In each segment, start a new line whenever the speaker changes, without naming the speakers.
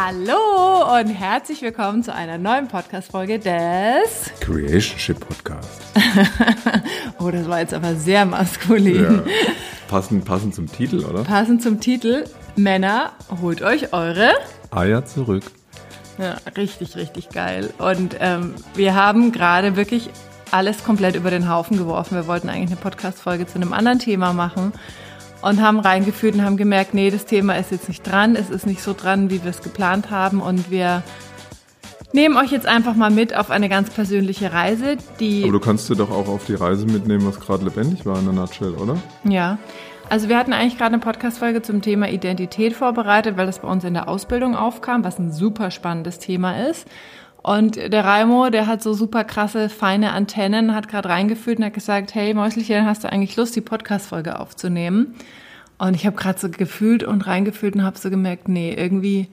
Hallo und herzlich willkommen zu einer neuen Podcast-Folge des
Creationship Podcast.
oh, das war jetzt aber sehr maskulin.
Ja. Passend, passend zum Titel, oder?
Passend zum Titel. Männer, holt euch eure
Eier zurück.
Ja, richtig, richtig geil. Und ähm, wir haben gerade wirklich alles komplett über den Haufen geworfen. Wir wollten eigentlich eine Podcast-Folge zu einem anderen Thema machen und haben reingeführt und haben gemerkt, nee, das Thema ist jetzt nicht dran, es ist nicht so dran, wie wir es geplant haben und wir nehmen euch jetzt einfach mal mit auf eine ganz persönliche Reise, die...
Aber du kannst dir doch auch auf die Reise mitnehmen, was gerade lebendig war in der Nutshell, oder?
Ja, also wir hatten eigentlich gerade eine Podcast-Folge zum Thema Identität vorbereitet, weil das bei uns in der Ausbildung aufkam, was ein super spannendes Thema ist. Und der Raimo, der hat so super krasse, feine Antennen, hat gerade reingefühlt und hat gesagt, hey Mäuselchen, hast du eigentlich Lust, die Podcast-Folge aufzunehmen? Und ich habe gerade so gefühlt und reingefühlt und habe so gemerkt, nee, irgendwie,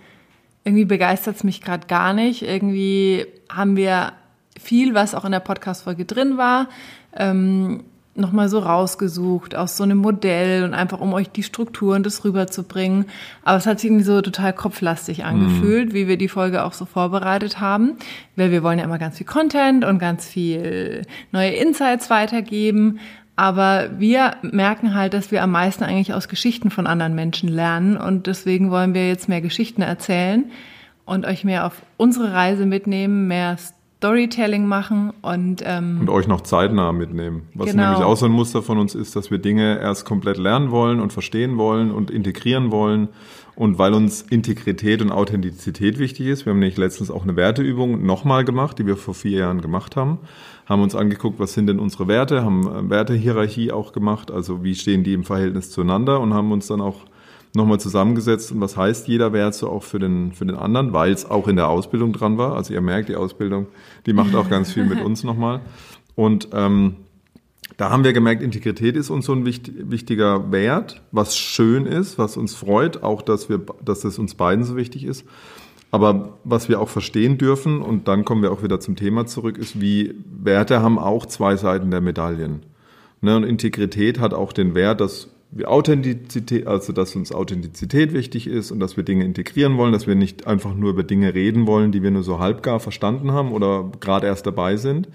irgendwie begeistert es mich gerade gar nicht. Irgendwie haben wir viel, was auch in der Podcast-Folge drin war. Ähm, nochmal so rausgesucht aus so einem Modell und einfach um euch die Strukturen das rüberzubringen. Aber es hat sich irgendwie so total kopflastig angefühlt, mhm. wie wir die Folge auch so vorbereitet haben. Weil wir wollen ja immer ganz viel Content und ganz viel neue Insights weitergeben. Aber wir merken halt, dass wir am meisten eigentlich aus Geschichten von anderen Menschen lernen. Und deswegen wollen wir jetzt mehr Geschichten erzählen und euch mehr auf unsere Reise mitnehmen, mehr Storytelling machen und
ähm, und euch noch zeitnah mitnehmen. Was genau. nämlich auch so ein Muster von uns ist, dass wir Dinge erst komplett lernen wollen und verstehen wollen und integrieren wollen. Und weil uns Integrität und Authentizität wichtig ist, wir haben nämlich letztens auch eine Werteübung nochmal gemacht, die wir vor vier Jahren gemacht haben, haben uns angeguckt, was sind denn unsere Werte, haben Wertehierarchie auch gemacht, also wie stehen die im Verhältnis zueinander und haben uns dann auch nochmal zusammengesetzt und was heißt jeder Wert so auch für den, für den anderen, weil es auch in der Ausbildung dran war. Also ihr merkt, die Ausbildung, die macht auch ganz viel mit uns nochmal. Und ähm, da haben wir gemerkt, Integrität ist uns so ein wichtiger Wert, was schön ist, was uns freut, auch dass wir, dass es uns beiden so wichtig ist. Aber was wir auch verstehen dürfen, und dann kommen wir auch wieder zum Thema zurück, ist, wie Werte haben auch zwei Seiten der Medaillen. Ne, und Integrität hat auch den Wert, dass Authentizität, also dass uns Authentizität wichtig ist und dass wir Dinge integrieren wollen, dass wir nicht einfach nur über Dinge reden wollen, die wir nur so halbgar verstanden haben oder gerade erst dabei sind.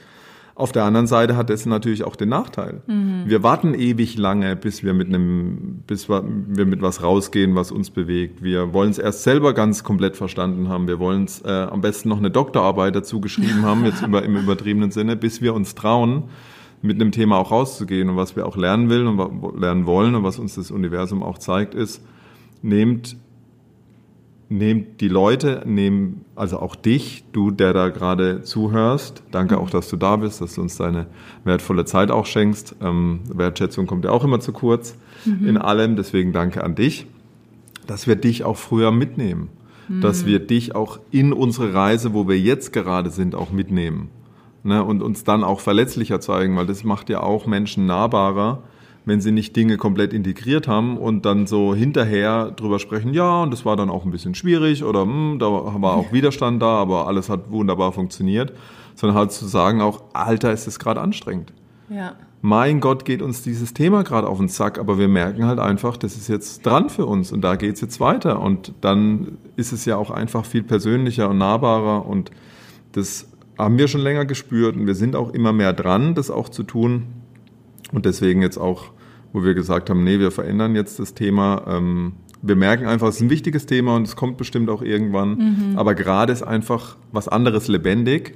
Auf der anderen Seite hat es natürlich auch den Nachteil. Mhm. Wir warten ewig lange, bis wir mit einem, bis wir mit was rausgehen, was uns bewegt. Wir wollen es erst selber ganz komplett verstanden haben. Wir wollen es äh, am besten noch eine Doktorarbeit dazu geschrieben haben, jetzt über, im übertriebenen Sinne, bis wir uns trauen mit einem Thema auch rauszugehen. Und was wir auch lernen will und lernen wollen und was uns das Universum auch zeigt, ist, nehmt, nehmt die Leute, nehmt also auch dich, du, der da gerade zuhörst. Danke auch, dass du da bist, dass du uns deine wertvolle Zeit auch schenkst. Ähm, Wertschätzung kommt ja auch immer zu kurz mhm. in allem. Deswegen danke an dich, dass wir dich auch früher mitnehmen. Dass mhm. wir dich auch in unsere Reise, wo wir jetzt gerade sind, auch mitnehmen ne, und uns dann auch verletzlicher zeigen, weil das macht ja auch Menschen nahbarer, wenn sie nicht Dinge komplett integriert haben und dann so hinterher drüber sprechen, ja, und das war dann auch ein bisschen schwierig oder hm, da war auch Widerstand da, aber alles hat wunderbar funktioniert, sondern halt zu sagen auch, Alter, ist es gerade anstrengend. Ja. Mein Gott, geht uns dieses Thema gerade auf den Sack, aber wir merken halt einfach, das ist jetzt dran für uns und da geht's jetzt weiter und dann ist es ja auch einfach viel persönlicher und nahbarer und das haben wir schon länger gespürt und wir sind auch immer mehr dran, das auch zu tun. Und deswegen jetzt auch, wo wir gesagt haben, nee, wir verändern jetzt das Thema. Ähm, wir merken einfach, es ist ein wichtiges Thema und es kommt bestimmt auch irgendwann. Mhm. Aber gerade ist einfach was anderes lebendig.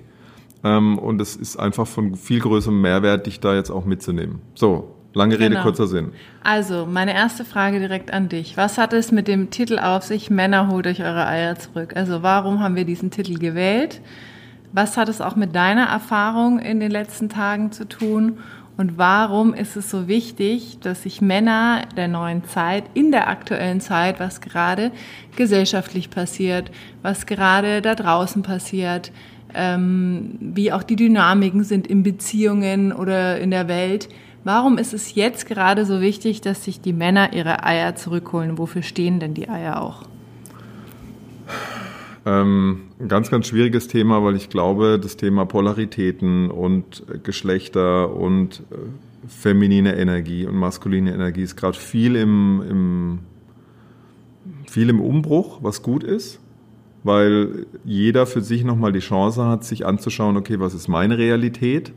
Ähm, und es ist einfach von viel größerem Mehrwert, dich da jetzt auch mitzunehmen. So, lange Rede, genau. kurzer Sinn.
Also, meine erste Frage direkt an dich. Was hat es mit dem Titel auf sich, Männer holt euch eure Eier zurück? Also, warum haben wir diesen Titel gewählt? Was hat es auch mit deiner Erfahrung in den letzten Tagen zu tun? Und warum ist es so wichtig, dass sich Männer der neuen Zeit, in der aktuellen Zeit, was gerade gesellschaftlich passiert, was gerade da draußen passiert, ähm, wie auch die Dynamiken sind in Beziehungen oder in der Welt, warum ist es jetzt gerade so wichtig, dass sich die Männer ihre Eier zurückholen? Wofür stehen denn die Eier auch?
Ähm, ein ganz, ganz schwieriges Thema, weil ich glaube, das Thema Polaritäten und Geschlechter und äh, feminine Energie und maskuline Energie ist gerade viel im, im, viel im Umbruch, was gut ist. weil jeder für sich nochmal die Chance hat, sich anzuschauen, okay, was ist meine Realität?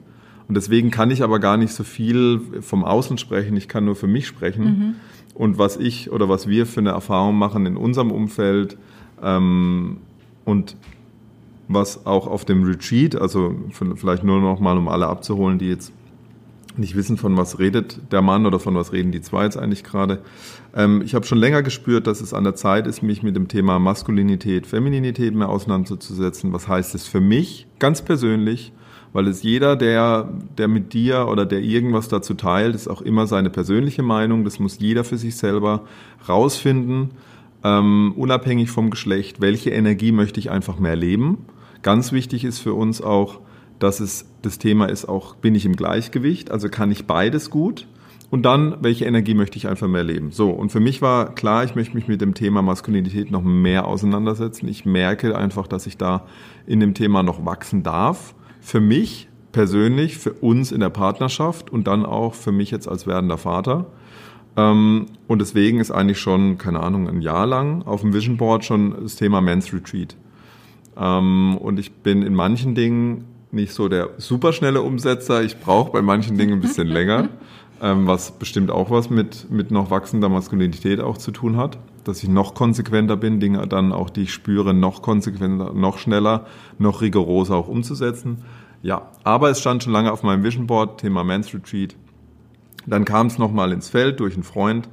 Und deswegen kann ich aber gar nicht so viel vom Außen sprechen, ich kann nur für mich sprechen. Mhm. Und was ich oder was wir für eine Erfahrung machen in unserem Umfeld ähm, und was auch auf dem Retreat, also vielleicht nur noch mal, um alle abzuholen, die jetzt nicht wissen, von was redet der Mann oder von was reden die zwei jetzt eigentlich gerade. Ähm, ich habe schon länger gespürt, dass es an der Zeit ist, mich mit dem Thema Maskulinität, Femininität mehr auseinanderzusetzen. Was heißt es für mich ganz persönlich? Weil es jeder, der, der mit dir oder der irgendwas dazu teilt, ist auch immer seine persönliche Meinung. Das muss jeder für sich selber rausfinden, ähm, unabhängig vom Geschlecht. Welche Energie möchte ich einfach mehr leben? Ganz wichtig ist für uns auch, dass es das Thema ist auch, bin ich im Gleichgewicht, also kann ich beides gut? Und dann, welche Energie möchte ich einfach mehr leben? So, und für mich war klar, ich möchte mich mit dem Thema Maskulinität noch mehr auseinandersetzen. Ich merke einfach, dass ich da in dem Thema noch wachsen darf. Für mich persönlich, für uns in der Partnerschaft und dann auch für mich jetzt als werdender Vater. Ähm, und deswegen ist eigentlich schon, keine Ahnung, ein Jahr lang auf dem Vision Board schon das Thema Men's Retreat. Ähm, und ich bin in manchen Dingen nicht so der superschnelle Umsetzer. Ich brauche bei manchen Dingen ein bisschen länger, ähm, was bestimmt auch was mit, mit noch wachsender Maskulinität auch zu tun hat. Dass ich noch konsequenter bin, Dinge dann auch, die ich spüre, noch konsequenter, noch schneller, noch rigoroser auch umzusetzen. Ja, aber es stand schon lange auf meinem Vision Board, Thema Men's Retreat. Dann kam es nochmal ins Feld durch einen Freund,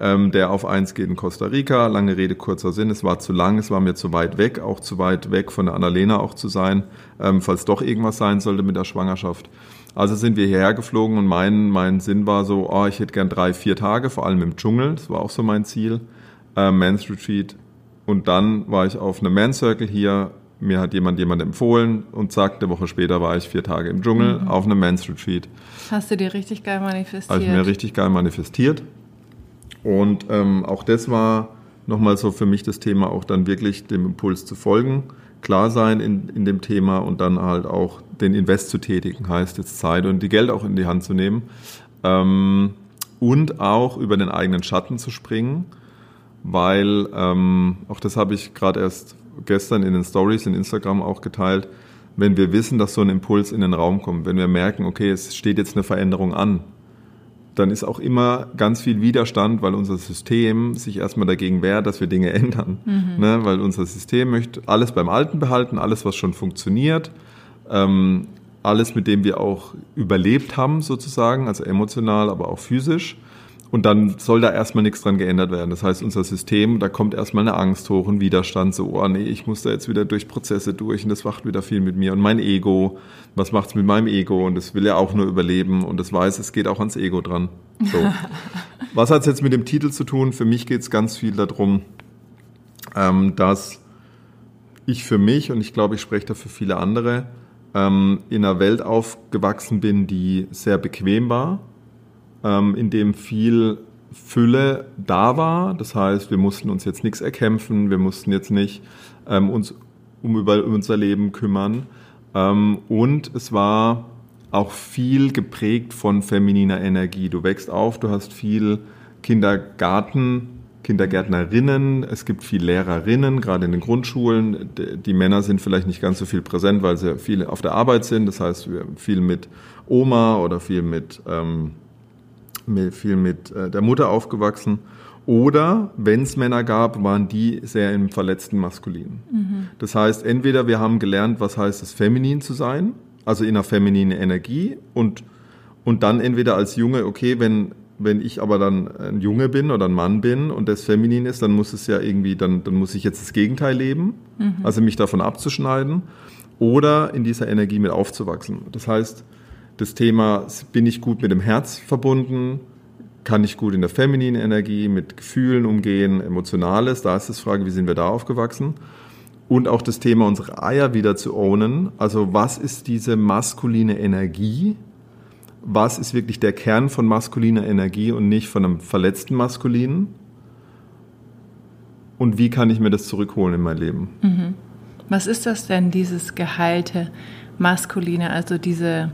ähm, der auf eins geht in Costa Rica. Lange Rede, kurzer Sinn. Es war zu lang, es war mir zu weit weg, auch zu weit weg von der Annalena auch zu sein, ähm, falls doch irgendwas sein sollte mit der Schwangerschaft. Also sind wir hierher geflogen und mein, mein Sinn war so, oh, ich hätte gern drei, vier Tage, vor allem im Dschungel. Das war auch so mein Ziel. Äh, Men's Retreat. Und dann war ich auf einem Man Circle hier. Mir hat jemand jemand empfohlen und zack, eine Woche später war ich vier Tage im Dschungel mhm. auf einem Men's Retreat.
Hast du dir richtig geil manifestiert?
Ich mir richtig geil manifestiert. Und ähm, auch das war nochmal so für mich das Thema, auch dann wirklich dem Impuls zu folgen, klar sein in, in dem Thema und dann halt auch den Invest zu tätigen, heißt jetzt Zeit und die Geld auch in die Hand zu nehmen. Ähm, und auch über den eigenen Schatten zu springen, weil ähm, auch das habe ich gerade erst gestern in den Stories in Instagram auch geteilt, wenn wir wissen, dass so ein Impuls in den Raum kommt, wenn wir merken, okay, es steht jetzt eine Veränderung an, dann ist auch immer ganz viel Widerstand, weil unser System sich erstmal dagegen wehrt, dass wir Dinge ändern. Mhm. Ne? Weil unser System möchte alles beim Alten behalten, alles, was schon funktioniert, ähm, alles, mit dem wir auch überlebt haben, sozusagen, also emotional, aber auch physisch. Und dann soll da erstmal nichts dran geändert werden. Das heißt, unser System, da kommt erstmal eine Angst hoch, ein Widerstand, so, oh nee, ich muss da jetzt wieder durch Prozesse durch und das macht wieder viel mit mir. Und mein Ego, was macht's mit meinem Ego? Und das will ja auch nur überleben und das weiß, es geht auch ans Ego dran. So. was hat's jetzt mit dem Titel zu tun? Für mich geht's ganz viel darum, ähm, dass ich für mich, und ich glaube, ich spreche da für viele andere, ähm, in einer Welt aufgewachsen bin, die sehr bequem war ähm, in dem viel Fülle da war. Das heißt, wir mussten uns jetzt nichts erkämpfen, wir mussten jetzt nicht ähm, uns um über unser Leben kümmern. Ähm, und es war auch viel geprägt von femininer Energie. Du wächst auf, du hast viel Kindergarten, Kindergärtnerinnen, es gibt viel Lehrerinnen, gerade in den Grundschulen. Die Männer sind vielleicht nicht ganz so viel präsent, weil sie viel auf der Arbeit sind. Das heißt, wir viel mit Oma oder viel mit ähm, viel mit äh, der Mutter aufgewachsen. Oder, wenn es Männer gab, waren die sehr im verletzten Maskulin. Mhm. Das heißt, entweder wir haben gelernt, was heißt es, feminin zu sein, also in einer femininen Energie und, und dann entweder als Junge, okay, wenn, wenn ich aber dann ein Junge bin oder ein Mann bin und das feminin ist, dann muss es ja irgendwie, dann, dann muss ich jetzt das Gegenteil leben, mhm. also mich davon abzuschneiden oder in dieser Energie mit aufzuwachsen. Das heißt, das Thema, bin ich gut mit dem Herz verbunden? Kann ich gut in der femininen Energie mit Gefühlen umgehen, Emotionales? Da ist das Frage, wie sind wir da aufgewachsen? Und auch das Thema, unsere Eier wieder zu ownen. Also was ist diese maskuline Energie? Was ist wirklich der Kern von maskuliner Energie und nicht von einem verletzten Maskulinen? Und wie kann ich mir das zurückholen in mein Leben?
Mhm. Was ist das denn, dieses geheilte Maskuline, also diese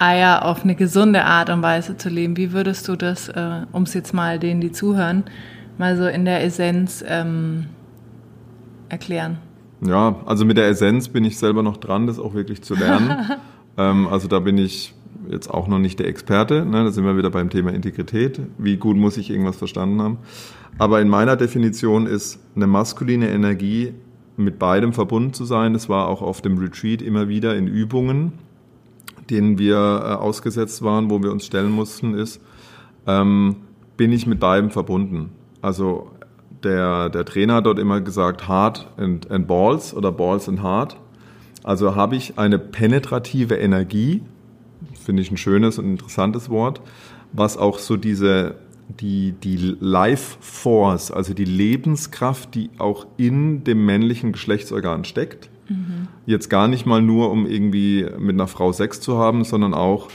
Eier auf eine gesunde Art und Weise zu leben. Wie würdest du das, äh, um es jetzt mal denen, die zuhören, mal so in der Essenz ähm, erklären?
Ja, also mit der Essenz bin ich selber noch dran, das auch wirklich zu lernen. ähm, also da bin ich jetzt auch noch nicht der Experte. Ne? Da sind wir wieder beim Thema Integrität. Wie gut muss ich irgendwas verstanden haben? Aber in meiner Definition ist eine maskuline Energie mit beidem verbunden zu sein. Das war auch auf dem Retreat immer wieder in Übungen, denen wir äh, ausgesetzt waren, wo wir uns stellen mussten, ist, ähm, bin ich mit beidem verbunden. Also der, der Trainer hat dort immer gesagt, Heart and, and Balls oder Balls and Heart. Also habe ich eine penetrative Energie, finde ich ein schönes und interessantes Wort, was auch so diese, die, die Life Force, also die Lebenskraft, die auch in dem männlichen Geschlechtsorgan steckt. Mhm. Jetzt gar nicht mal nur, um irgendwie mit einer Frau Sex zu haben, sondern auch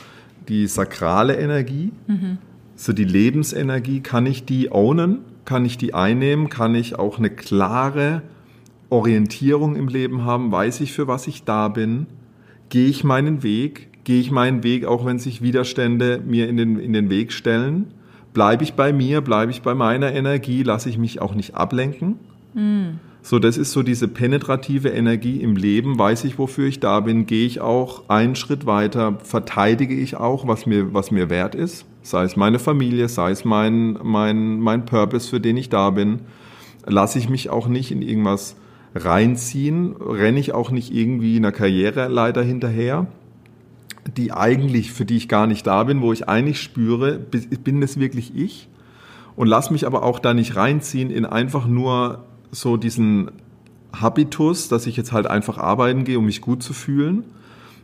die sakrale Energie, mhm. so die Lebensenergie, kann ich die ownen? kann ich die einnehmen, kann ich auch eine klare Orientierung im Leben haben, weiß ich, für was ich da bin, gehe ich meinen Weg, gehe ich meinen Weg, auch wenn sich Widerstände mir in den, in den Weg stellen, bleibe ich bei mir, bleibe ich bei meiner Energie, lasse ich mich auch nicht ablenken. Mm. So, das ist so diese penetrative Energie im Leben, weiß ich, wofür ich da bin, gehe ich auch einen Schritt weiter, verteidige ich auch, was mir, was mir wert ist? Sei es meine Familie, sei es mein, mein, mein Purpose, für den ich da bin, lasse ich mich auch nicht in irgendwas reinziehen, renne ich auch nicht irgendwie einer Karriereleiter hinterher, die eigentlich, für die ich gar nicht da bin, wo ich eigentlich spüre, bin das wirklich ich? Und lass mich aber auch da nicht reinziehen in einfach nur so diesen Habitus, dass ich jetzt halt einfach arbeiten gehe, um mich gut zu fühlen,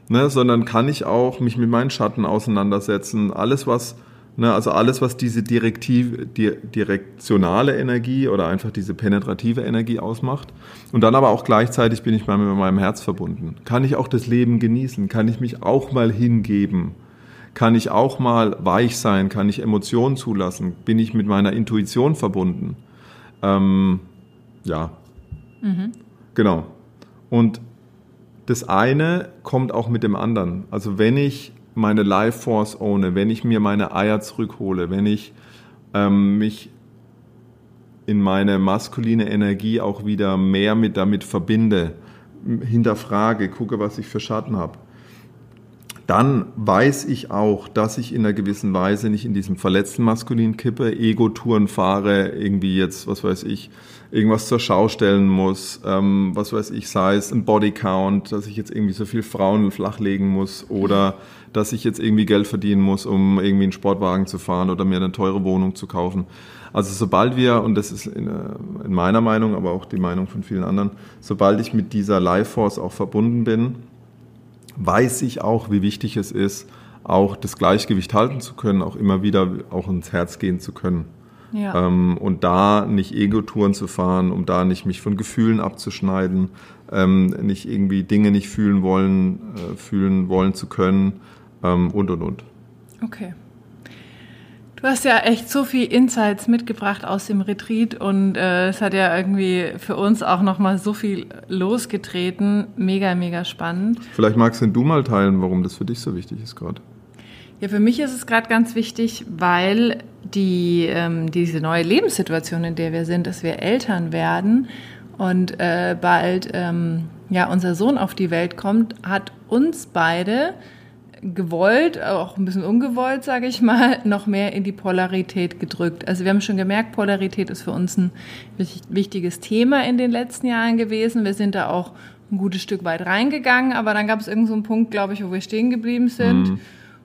ne, sondern kann ich auch mich mit meinen Schatten auseinandersetzen, alles was Ne, also alles, was diese direktiv, di direktionale Energie oder einfach diese penetrative Energie ausmacht. Und dann aber auch gleichzeitig bin ich mal mit meinem Herz verbunden. Kann ich auch das Leben genießen? Kann ich mich auch mal hingeben? Kann ich auch mal weich sein? Kann ich Emotionen zulassen? Bin ich mit meiner Intuition verbunden? Ähm, ja. Mhm. Genau. Und das eine kommt auch mit dem anderen. Also wenn ich meine Life Force ohne, wenn ich mir meine Eier zurückhole, wenn ich ähm, mich in meine maskuline Energie auch wieder mehr mit damit verbinde, hinterfrage, gucke, was ich für Schatten habe, dann weiß ich auch, dass ich in einer gewissen Weise nicht in diesem verletzten Maskulin kippe, Ego-Touren fahre, irgendwie jetzt, was weiß ich, irgendwas zur Schau stellen muss, ähm, was weiß ich, sei es ein Bodycount, dass ich jetzt irgendwie so viel Frauen flachlegen muss oder dass ich jetzt irgendwie Geld verdienen muss, um irgendwie einen Sportwagen zu fahren oder mir eine teure Wohnung zu kaufen. Also sobald wir, und das ist in, äh, in meiner Meinung, aber auch die Meinung von vielen anderen, sobald ich mit dieser Life Force auch verbunden bin, weiß ich auch, wie wichtig es ist, auch das Gleichgewicht halten zu können, auch immer wieder auch ins Herz gehen zu können. Ja. Ähm, und da nicht Ego-Touren zu fahren, um da nicht mich von Gefühlen abzuschneiden, ähm, nicht irgendwie Dinge nicht fühlen wollen, äh, fühlen wollen zu können, ähm, und und und.
Okay. Du hast ja echt so viel Insights mitgebracht aus dem Retreat und äh, es hat ja irgendwie für uns auch nochmal so viel losgetreten. Mega, mega spannend.
Vielleicht magst du mal teilen, warum das für dich so wichtig ist gerade.
Ja, für mich ist es gerade ganz wichtig, weil die, ähm, diese neue Lebenssituation, in der wir sind, dass wir Eltern werden und äh, bald ähm, ja, unser Sohn auf die Welt kommt, hat uns beide gewollt, auch ein bisschen ungewollt, sage ich mal, noch mehr in die Polarität gedrückt. Also wir haben schon gemerkt, Polarität ist für uns ein wichtiges Thema in den letzten Jahren gewesen. Wir sind da auch ein gutes Stück weit reingegangen, aber dann gab es irgendeinen so einen Punkt, glaube ich, wo wir stehen geblieben sind. Mhm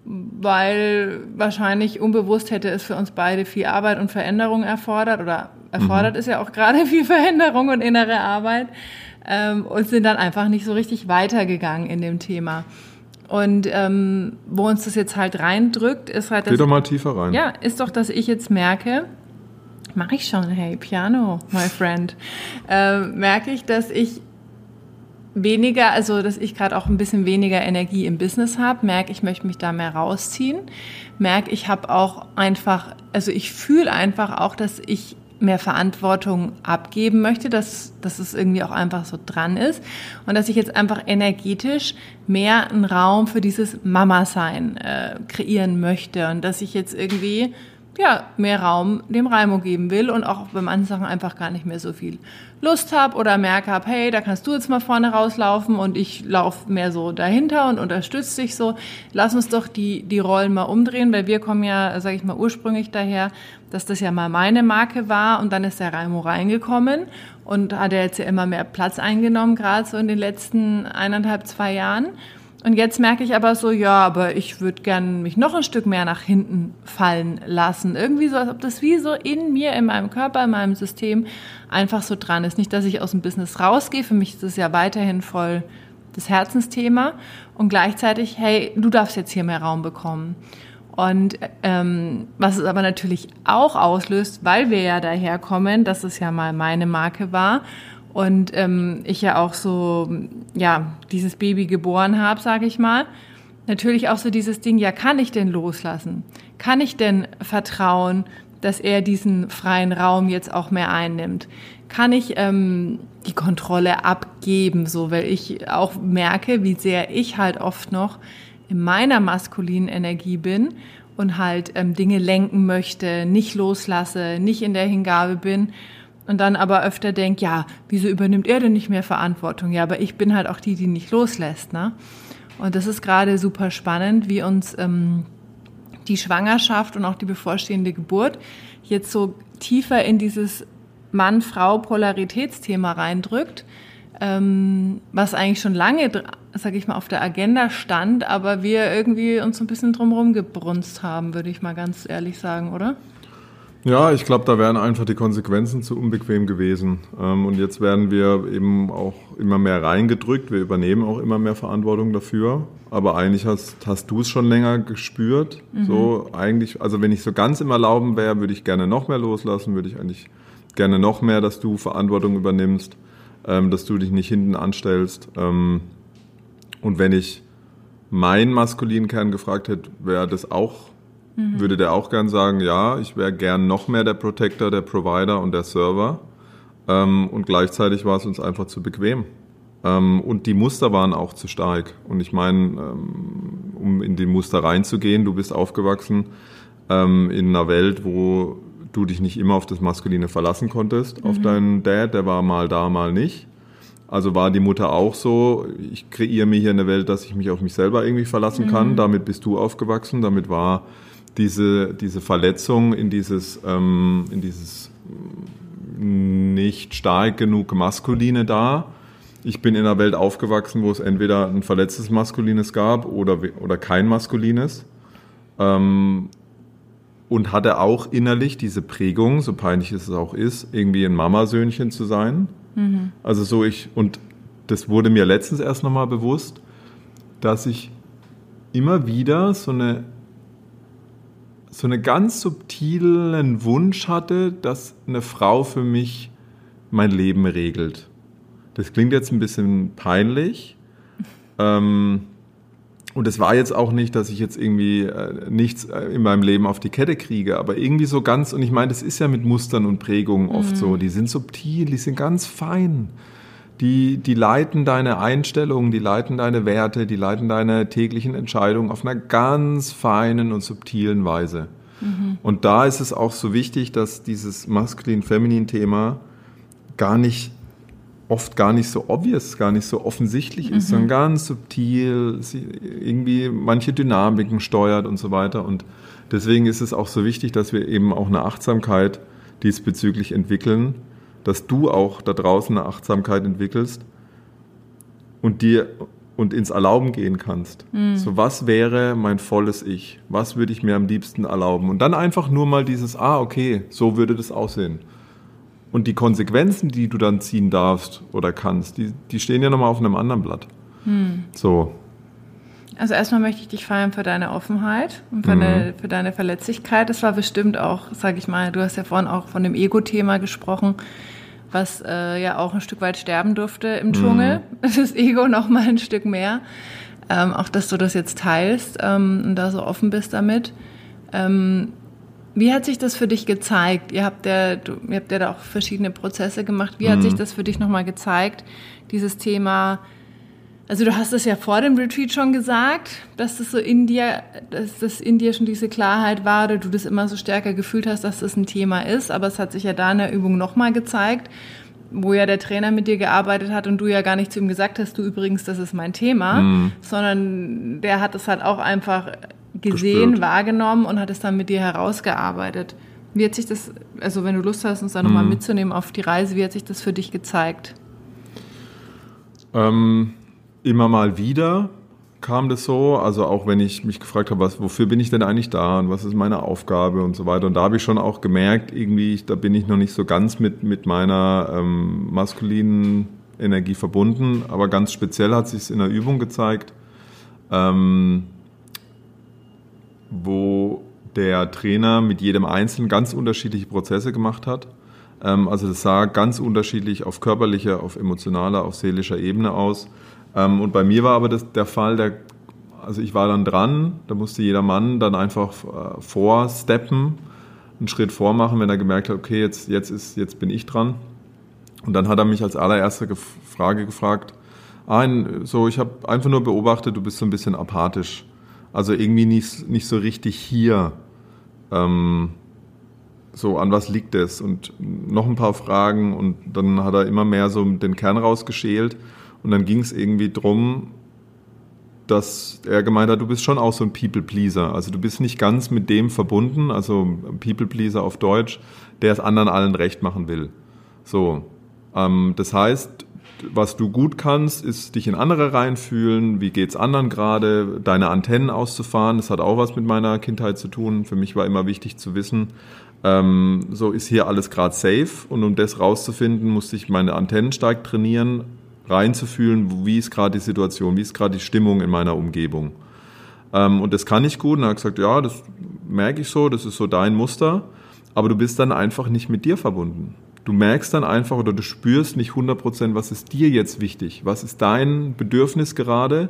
weil wahrscheinlich unbewusst hätte es für uns beide viel Arbeit und Veränderung erfordert oder erfordert mhm. ist ja auch gerade viel Veränderung und innere Arbeit ähm, und sind dann einfach nicht so richtig weitergegangen in dem Thema. Und ähm, wo uns das jetzt halt reindrückt, ist halt,
dass, Geh doch mal tiefer rein.
Ja, ist doch, dass ich jetzt merke, mache ich schon, hey, Piano, my friend, äh, merke ich, dass ich weniger, also dass ich gerade auch ein bisschen weniger Energie im Business habe, merke ich möchte mich da mehr rausziehen, merke ich habe auch einfach, also ich fühle einfach auch, dass ich mehr Verantwortung abgeben möchte, dass, dass es irgendwie auch einfach so dran ist und dass ich jetzt einfach energetisch mehr einen Raum für dieses Mama-Sein äh, kreieren möchte und dass ich jetzt irgendwie ja, mehr Raum dem Raimo geben will und auch bei manchen Sachen einfach gar nicht mehr so viel Lust habe oder merke hab, hey, da kannst du jetzt mal vorne rauslaufen und ich laufe mehr so dahinter und unterstütze dich so. Lass uns doch die, die Rollen mal umdrehen, weil wir kommen ja, sage ich mal, ursprünglich daher, dass das ja mal meine Marke war und dann ist der Raimo reingekommen und hat er jetzt ja immer mehr Platz eingenommen, gerade so in den letzten eineinhalb, zwei Jahren. Und jetzt merke ich aber so, ja, aber ich würde gern mich noch ein Stück mehr nach hinten fallen lassen. Irgendwie so, als ob das wie so in mir, in meinem Körper, in meinem System einfach so dran ist. Nicht, dass ich aus dem Business rausgehe. Für mich ist es ja weiterhin voll das Herzensthema. Und gleichzeitig, hey, du darfst jetzt hier mehr Raum bekommen. Und ähm, was es aber natürlich auch auslöst, weil wir ja daherkommen, dass es ja mal meine Marke war und ähm, ich ja auch so, ja, dieses Baby geboren habe, sage ich mal. Natürlich auch so dieses Ding, ja, kann ich denn loslassen? Kann ich denn vertrauen, dass er diesen freien Raum jetzt auch mehr einnimmt? Kann ich ähm, die Kontrolle abgeben, so, weil ich auch merke, wie sehr ich halt oft noch in meiner maskulinen Energie bin und halt ähm, Dinge lenken möchte, nicht loslasse, nicht in der Hingabe bin und dann aber öfter denkt, ja, wieso übernimmt er denn nicht mehr Verantwortung? Ja, aber ich bin halt auch die, die nicht loslässt. Ne? Und das ist gerade super spannend, wie uns ähm, die Schwangerschaft und auch die bevorstehende Geburt jetzt so tiefer in dieses Mann-Frau-Polaritätsthema reindrückt, ähm, was eigentlich schon lange, sag ich mal, auf der Agenda stand, aber wir irgendwie uns ein bisschen drumherum gebrunst haben, würde ich mal ganz ehrlich sagen, oder?
Ja, ich glaube, da wären einfach die Konsequenzen zu unbequem gewesen. Ähm, und jetzt werden wir eben auch immer mehr reingedrückt. Wir übernehmen auch immer mehr Verantwortung dafür. Aber eigentlich hast, hast du es schon länger gespürt. Mhm. So eigentlich, also wenn ich so ganz im Erlauben wäre, würde ich gerne noch mehr loslassen, würde ich eigentlich gerne noch mehr, dass du Verantwortung übernimmst, ähm, dass du dich nicht hinten anstellst. Ähm, und wenn ich meinen maskulinen Kern gefragt hätte, wäre das auch Mhm. Würde der auch gern sagen, ja, ich wäre gern noch mehr der Protector, der Provider und der Server. Ähm, und gleichzeitig war es uns einfach zu bequem. Ähm, und die Muster waren auch zu stark. Und ich meine, ähm, um in die Muster reinzugehen, du bist aufgewachsen ähm, in einer Welt, wo du dich nicht immer auf das Maskuline verlassen konntest, mhm. auf deinen Dad, der war mal da, mal nicht. Also war die Mutter auch so, ich kreiere mir hier eine Welt, dass ich mich auf mich selber irgendwie verlassen kann. Mhm. Damit bist du aufgewachsen, damit war diese, diese Verletzung in dieses, ähm, in dieses nicht stark genug Maskuline da. Ich bin in einer Welt aufgewachsen, wo es entweder ein verletztes Maskulines gab oder, oder kein Maskulines. Ähm, und hatte auch innerlich diese Prägung, so peinlich es auch ist, irgendwie ein Mamasöhnchen zu sein. Mhm. Also so ich, und das wurde mir letztens erst nochmal bewusst, dass ich immer wieder so eine so einen ganz subtilen Wunsch hatte, dass eine Frau für mich mein Leben regelt. Das klingt jetzt ein bisschen peinlich. Ähm, und es war jetzt auch nicht, dass ich jetzt irgendwie äh, nichts äh, in meinem Leben auf die Kette kriege, aber irgendwie so ganz, und ich meine, das ist ja mit Mustern und Prägungen oft mhm. so, die sind subtil, die sind ganz fein die, die leiten deine Einstellungen, die leiten deine Werte, die leiten deine täglichen Entscheidungen auf einer ganz feinen und subtilen Weise. Mhm. Und da ist es auch so wichtig, dass dieses Maskulin-Feminin-Thema gar nicht, oft gar nicht so obvious, gar nicht so offensichtlich ist, mhm. sondern ganz subtil, irgendwie manche Dynamiken steuert und so weiter. Und deswegen ist es auch so wichtig, dass wir eben auch eine Achtsamkeit diesbezüglich entwickeln dass du auch da draußen eine Achtsamkeit entwickelst und dir und ins Erlauben gehen kannst. Mhm. So, was wäre mein volles Ich? Was würde ich mir am liebsten erlauben? Und dann einfach nur mal dieses, ah, okay, so würde das aussehen. Und die Konsequenzen, die du dann ziehen darfst oder kannst, die, die stehen ja nochmal auf einem anderen Blatt. Mhm. So.
Also erstmal möchte ich dich feiern für deine Offenheit und für, mhm. deine, für deine Verletzlichkeit. Das war bestimmt auch, sage ich mal, du hast ja vorhin auch von dem Ego-Thema gesprochen was äh, ja auch ein Stück weit sterben durfte im Dschungel. Mhm. Das Ego noch mal ein Stück mehr. Ähm, auch, dass du das jetzt teilst ähm, und da so offen bist damit. Ähm, wie hat sich das für dich gezeigt? Ihr habt ja, du, ihr habt ja da auch verschiedene Prozesse gemacht. Wie mhm. hat sich das für dich nochmal gezeigt, dieses Thema Also du hast es ja vor dem Retreat schon gesagt, dass das so in dir, dass das in dir schon diese Klarheit war, oder du das immer so stärker gefühlt hast, dass das ein Thema ist. Aber es hat sich ja da in der Übung nochmal gezeigt, wo ja der Trainer mit dir gearbeitet hat und du ja gar nicht zu ihm gesagt hast, du übrigens, das ist mein Thema, mhm. sondern der hat es halt auch einfach gesehen, Gespürt. wahrgenommen und hat es dann mit dir herausgearbeitet. Wie hat sich das, also wenn du Lust hast, uns da nochmal mhm. mitzunehmen auf die Reise, wie hat sich das für dich gezeigt?
Ähm immer mal wieder kam das so. Also auch wenn ich mich gefragt habe, was, wofür bin ich denn eigentlich da und was ist meine Aufgabe und so weiter. Und da habe ich schon auch gemerkt, irgendwie, ich, da bin ich noch nicht so ganz mit, mit meiner ähm, maskulinen Energie verbunden. Aber ganz speziell hat sich es in der Übung gezeigt, ähm, wo der Trainer mit jedem Einzelnen ganz unterschiedliche Prozesse gemacht hat. Ähm, also das sah ganz unterschiedlich auf körperlicher, auf emotionaler, auf seelischer Ebene aus. Ähm, und bei mir war aber das, der Fall, der, also ich war dann dran, da musste jeder Mann dann einfach äh, vorsteppen, einen Schritt vormachen, wenn er gemerkt hat, okay, jetzt, jetzt, ist, jetzt bin ich dran. Und dann hat er mich als allererste Frage gefragt, ein, so, ich habe einfach nur beobachtet, du bist so ein bisschen apathisch. Also irgendwie nicht, nicht so richtig hier. Ähm, so, an was liegt es? Und noch ein paar Fragen und dann hat er immer mehr so den Kern rausgeschält. Und dann ging es irgendwie drum, dass er gemeint hat, du bist schon auch so ein People-Pleaser. Also du bist nicht ganz mit dem verbunden, also People-Pleaser auf Deutsch, der es anderen allen recht machen will. So. Ähm, das heißt, was du gut kannst, ist dich in andere reinfühlen. Wie geht's anderen gerade? Deine Antennen auszufahren. Das hat auch was mit meiner Kindheit zu tun. Für mich war immer wichtig zu wissen, ähm, so ist hier alles gerade safe. Und um das rauszufinden, musste ich meine Antennen stark trainieren reinzufühlen, wie ist gerade die Situation, wie ist gerade die Stimmung in meiner Umgebung. Ähm, und das kann ich gut. Und er hat gesagt, ja, das merke ich so, das ist so dein Muster, aber du bist dann einfach nicht mit dir verbunden. Du merkst dann einfach oder du spürst nicht 100%, was ist dir jetzt wichtig, was ist dein Bedürfnis gerade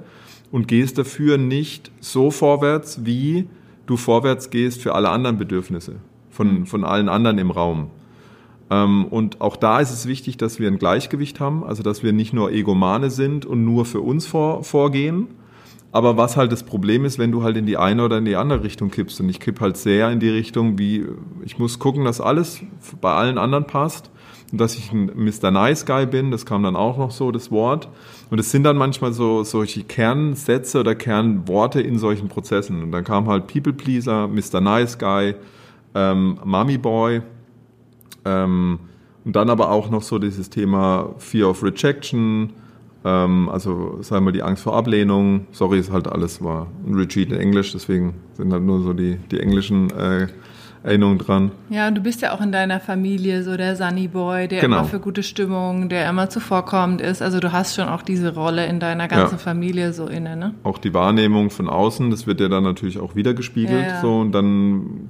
und gehst dafür nicht so vorwärts, wie du vorwärts gehst für alle anderen Bedürfnisse von, von allen anderen im Raum. Ähm, und auch da ist es wichtig, dass wir ein Gleichgewicht haben, also dass wir nicht nur Egomane sind und nur für uns vor, vorgehen. Aber was halt das Problem ist, wenn du halt in die eine oder in die andere Richtung kippst. Und ich kipp halt sehr in die Richtung, wie ich muss gucken, dass alles bei allen anderen passt. Und dass ich ein Mr. Nice Guy bin, das kam dann auch noch so, das Wort. Und es sind dann manchmal so solche Kernsätze oder Kernworte in solchen Prozessen. Und dann kam halt People Pleaser, Mr. Nice Guy, ähm, Mommy Boy ähm, und dann aber auch noch so dieses Thema Fear of Rejection, ähm, also sagen wir die Angst vor Ablehnung. Sorry, ist halt alles war ein Retreat in Englisch, deswegen sind halt nur so die, die englischen äh, Erinnerungen dran.
Ja, und du bist ja auch in deiner Familie so der Sunny Boy, der genau. immer für gute Stimmung, der immer zuvorkommend ist. Also du hast schon auch diese Rolle in deiner ganzen ja. Familie so inne, ne?
Auch die Wahrnehmung von außen, das wird ja dann natürlich auch wiedergespiegelt. Ja, ja. So und dann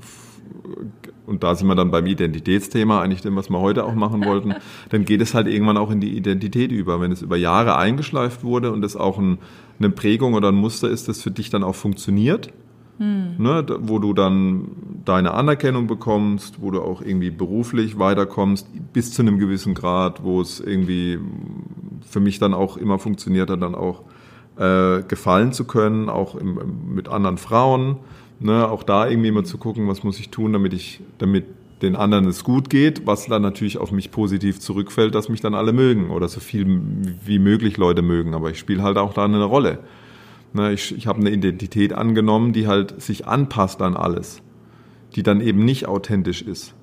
und da sind wir dann beim Identitätsthema, eigentlich dem, was wir heute auch machen wollten, dann geht es halt irgendwann auch in die Identität über. Wenn es über Jahre eingeschleift wurde und es auch ein, eine Prägung oder ein Muster ist, das für dich dann auch funktioniert, hm. ne, wo du dann deine Anerkennung bekommst, wo du auch irgendwie beruflich weiterkommst, bis zu einem gewissen Grad, wo es irgendwie für mich dann auch immer funktioniert hat, dann auch äh, gefallen zu können, auch im, mit anderen Frauen Ne, auch da irgendwie mal zu gucken, was muss ich tun, damit ich, damit den anderen es gut geht, was dann natürlich auf mich positiv zurückfällt, dass mich dann alle mögen oder so viel wie möglich Leute mögen. Aber ich spiele halt auch da eine Rolle. Ne, ich ich habe eine Identität angenommen, die halt sich anpasst an alles, die dann eben nicht authentisch ist,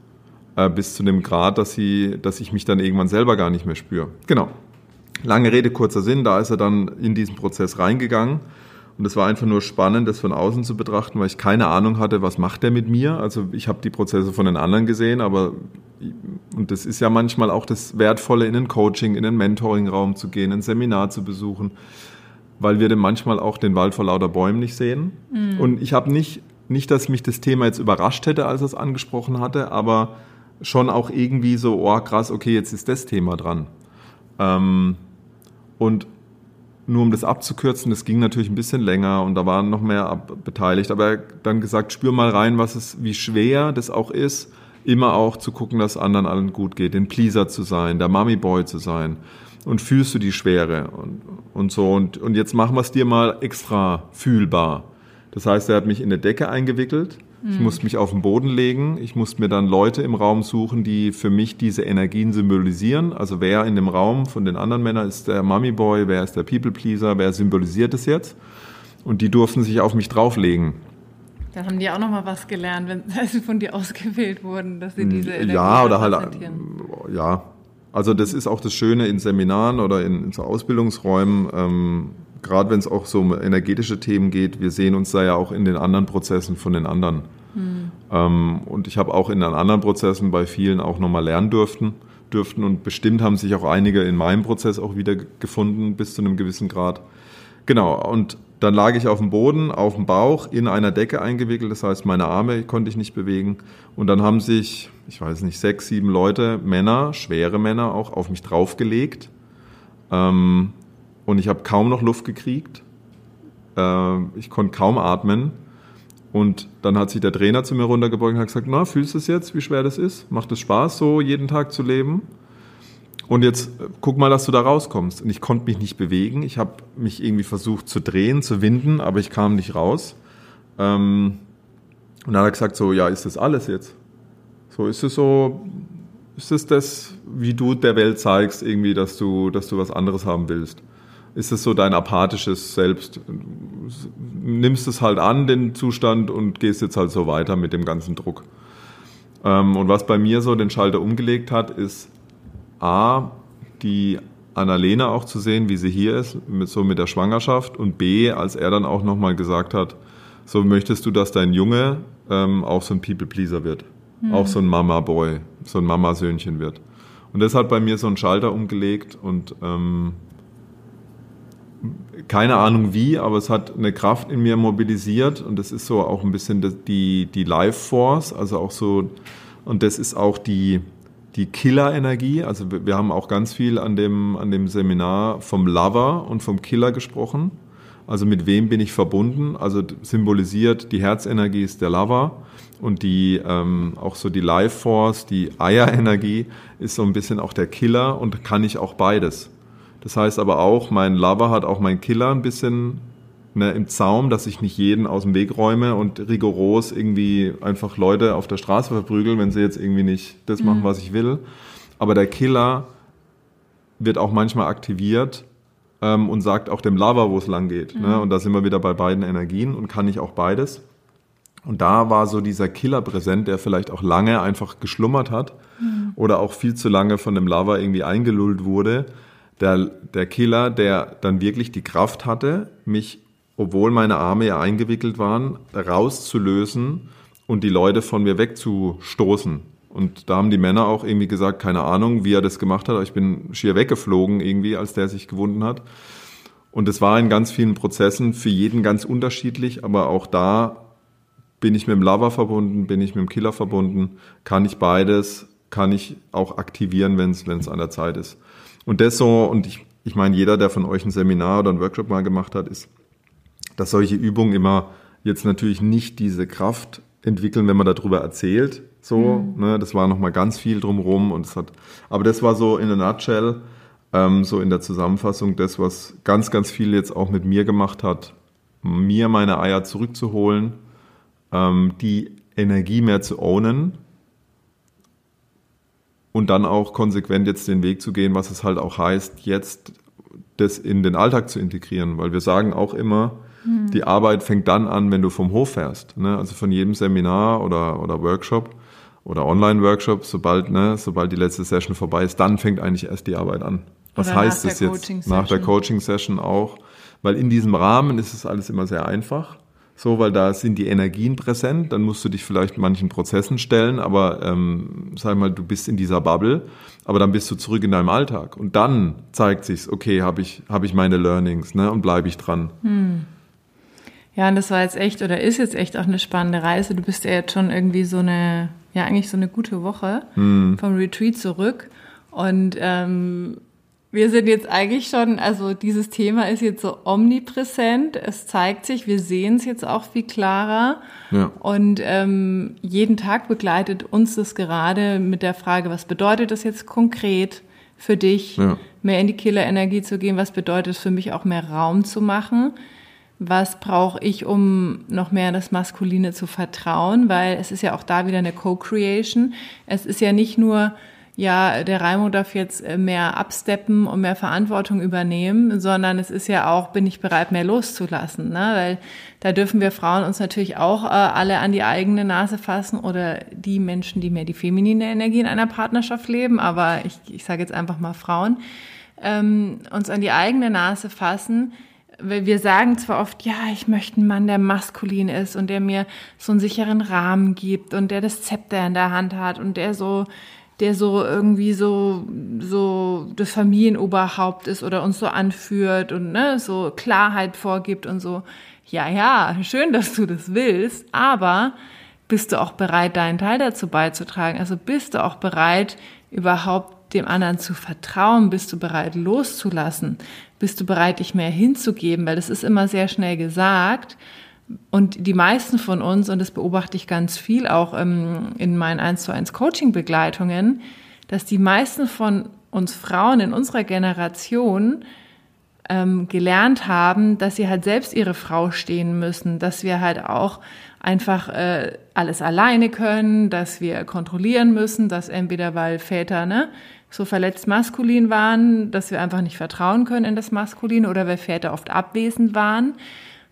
äh, bis zu dem Grad, dass, sie, dass ich mich dann irgendwann selber gar nicht mehr spüre. Genau. Lange Rede, kurzer Sinn, da ist er dann in diesen Prozess reingegangen und es war einfach nur spannend, das von außen zu betrachten, weil ich keine Ahnung hatte, was macht der mit mir. Also ich habe die Prozesse von den anderen gesehen, aber und das ist ja manchmal auch das Wertvolle, in ein Coaching, in einen Mentoring-Raum zu gehen, ein Seminar zu besuchen, weil wir dann manchmal auch den Wald vor lauter Bäumen nicht sehen. Mhm. Und ich habe nicht, nicht, dass mich das Thema jetzt überrascht hätte, als er es angesprochen hatte, aber schon auch irgendwie so, oh krass, okay, jetzt ist das Thema dran. Ähm, und nur um das abzukürzen, das ging natürlich ein bisschen länger und da waren noch mehr beteiligt, aber er dann gesagt, spür mal rein, was es, wie schwer das auch ist, immer auch zu gucken, dass anderen allen gut geht, den Pleaser zu sein, der Mummy Boy zu sein. und fühlst du die Schwere und, und so. Und, und jetzt machen wir es dir mal extra fühlbar. Das heißt, er hat mich in eine Decke eingewickelt. Ich musste mich auf den Boden legen. Ich musste mir dann Leute im Raum suchen, die für mich diese Energien symbolisieren. Also wer in dem Raum von den anderen Männern ist der Mummy Boy, wer ist der People Pleaser, wer symbolisiert es jetzt? Und die durften sich auf mich drauflegen.
Da haben die auch noch mal was gelernt, wenn sie von dir ausgewählt wurden, dass sie diese
Energie Ja, oder halt, ja. Also das ist auch das Schöne in Seminaren oder in, in so Ausbildungsräumen, ähm, gerade wenn es auch so um energetische Themen geht, wir sehen uns da ja auch in den anderen Prozessen von den anderen. Hm. Ähm, und ich habe auch in den anderen Prozessen bei vielen auch nochmal lernen dürften, dürften und bestimmt haben sich auch einige in meinem Prozess auch wieder gefunden bis zu einem gewissen Grad. Genau, und dann lag ich auf dem Boden, auf dem Bauch, in einer Decke eingewickelt. Das heißt, meine Arme konnte ich nicht bewegen. Und dann haben sich, ich weiß nicht, sechs, sieben Leute, Männer, schwere Männer auch, auf mich draufgelegt. Ähm, und ich habe kaum noch Luft gekriegt. Äh, ich konnte kaum atmen. Und dann hat sich der Trainer zu mir runtergebeugt und hat gesagt, na, fühlst du es jetzt, wie schwer das ist? Macht es Spaß, so jeden Tag zu leben? Und jetzt äh, guck mal, dass du da rauskommst. Und ich konnte mich nicht bewegen. Ich habe mich irgendwie versucht zu drehen, zu winden, aber ich kam nicht raus. Ähm, und dann hat er gesagt, so, ja, ist das alles jetzt? So, ist es so, ist es das, wie du der Welt zeigst, irgendwie, dass du, dass du was anderes haben willst? Ist es so dein apathisches Selbst? Nimmst es halt an, den Zustand, und gehst jetzt halt so weiter mit dem ganzen Druck. Ähm, und was bei mir so den Schalter umgelegt hat, ist, A, die Annalena auch zu sehen, wie sie hier ist, mit, so mit der Schwangerschaft und B, als er dann auch nochmal gesagt hat, so möchtest du, dass dein Junge ähm, auch so ein People-Pleaser wird, mhm. auch so ein Mama-Boy, so ein Mama-Söhnchen wird. Und das hat bei mir so einen Schalter umgelegt und ähm, keine Ahnung wie, aber es hat eine Kraft in mir mobilisiert und das ist so auch ein bisschen die, die Life Force, also auch so, und das ist auch die, die Killer-Energie. Also wir haben auch ganz viel an dem, an dem Seminar vom Lover und vom Killer gesprochen. Also mit wem bin ich verbunden? Also symbolisiert die Herzenergie ist der Lover und die ähm, auch so die Life Force, die Eierenergie ist so ein bisschen auch der Killer und kann ich auch beides. Das heißt aber auch, mein Lover hat auch mein Killer ein bisschen ne, im Zaum, dass ich nicht jeden aus dem Weg räume und rigoros irgendwie einfach Leute auf der Straße verprügeln, wenn sie jetzt irgendwie nicht das machen, mhm. was ich will. Aber der Killer wird auch manchmal aktiviert ähm, und sagt auch dem Lover, wo es lang geht. Ne? Mhm. Ne? Und da sind wir wieder bei beiden Energien und kann ich auch beides. Und da war so dieser Killer präsent, der vielleicht auch lange einfach geschlummert hat mhm. oder auch viel zu lange von dem Lover irgendwie eingelullt wurde. Der, der Killer, der dann wirklich die Kraft hatte, mich obwohl meine Arme ja eingewickelt waren, rauszulösen und die Leute von mir wegzustoßen. Und da haben die Männer auch irgendwie gesagt, keine Ahnung, wie er das gemacht hat. Ich bin schier weggeflogen irgendwie, als der sich gewunden hat. Und es war in ganz vielen Prozessen für jeden ganz unterschiedlich, aber auch da bin ich mit dem Lover verbunden, bin ich mit dem Killer verbunden, kann ich beides, kann ich auch aktivieren, wenn es an der Zeit ist. Und das so, und ich, ich meine, jeder, der von euch ein Seminar oder ein Workshop mal gemacht hat, ist dass solche Übungen immer jetzt natürlich nicht diese Kraft entwickeln, wenn man darüber erzählt. So, mhm. ne, das war nochmal ganz viel drumherum und es hat, aber das war so in a nutshell, ähm, so in der Zusammenfassung, das, was ganz, ganz viel jetzt auch mit mir gemacht hat, mir meine Eier zurückzuholen, ähm, die Energie mehr zu ownen und dann auch konsequent jetzt den Weg zu gehen, was es halt auch heißt, jetzt das in den Alltag zu integrieren, weil wir sagen auch immer, die Arbeit fängt dann an, wenn du vom Hof fährst. Ne? Also von jedem Seminar oder, oder Workshop oder Online-Workshop, sobald, ne, sobald die letzte Session vorbei ist, dann fängt eigentlich erst die Arbeit an. Was oder heißt es jetzt? Nach der Coaching-Session auch. Weil in diesem Rahmen ist es alles immer sehr einfach. So, weil da sind die Energien präsent, dann musst du dich vielleicht manchen Prozessen stellen, aber ähm, sag mal, du bist in dieser Bubble, aber dann bist du zurück in deinem Alltag und dann zeigt sich's, okay, habe ich habe ich meine Learnings, ne, und bleibe ich dran. Hm.
Ja, und das war jetzt echt oder ist jetzt echt auch eine spannende Reise. Du bist ja jetzt schon irgendwie so eine, ja eigentlich so eine gute Woche mhm. vom Retreat zurück. Und ähm, wir sind jetzt eigentlich schon, also dieses Thema ist jetzt so omnipräsent. Es zeigt sich, wir sehen es jetzt auch viel klarer. Ja. Und ähm, jeden Tag begleitet uns das gerade mit der Frage, was bedeutet das jetzt konkret für dich? Ja mehr in die Killerenergie zu gehen? Was bedeutet es für mich auch mehr Raum zu machen? Was brauche ich, um noch mehr das Maskuline zu vertrauen? Weil es ist ja auch da wieder eine Co-Creation. Es ist ja nicht nur, ja, der Raimo darf jetzt äh, mehr absteppen und mehr Verantwortung übernehmen, sondern es ist ja auch, bin ich bereit, mehr loszulassen, ne? weil da dürfen wir Frauen uns natürlich auch äh, alle an die eigene Nase fassen oder die Menschen, die mehr die feminine Energie in einer Partnerschaft leben, aber ich, ich sage jetzt einfach mal Frauen, ähm, uns an die eigene Nase fassen, weil wir sagen zwar oft, ja, ich möchte einen Mann, der maskulin ist und der mir so einen sicheren Rahmen gibt und der das Zepter in der Hand hat und der so der so irgendwie so, so das Familienoberhaupt ist oder uns so anführt und ne, so Klarheit vorgibt und so. Ja, ja, schön, dass du das willst, aber bist du auch bereit, deinen Teil dazu beizutragen? Also bist du auch bereit, überhaupt dem anderen zu vertrauen? Bist du bereit, loszulassen? Bist du bereit, dich mehr hinzugeben? Weil das ist immer sehr schnell gesagt. Und die meisten von uns, und das beobachte ich ganz viel auch ähm, in meinen 1 zu 1 Coaching-Begleitungen, dass die meisten von uns Frauen in unserer Generation ähm, gelernt haben, dass sie halt selbst ihre Frau stehen müssen, dass wir halt auch einfach äh, alles alleine können, dass wir kontrollieren müssen, dass entweder weil Väter ne, so verletzt maskulin waren, dass wir einfach nicht vertrauen können in das Maskulin oder weil Väter oft abwesend waren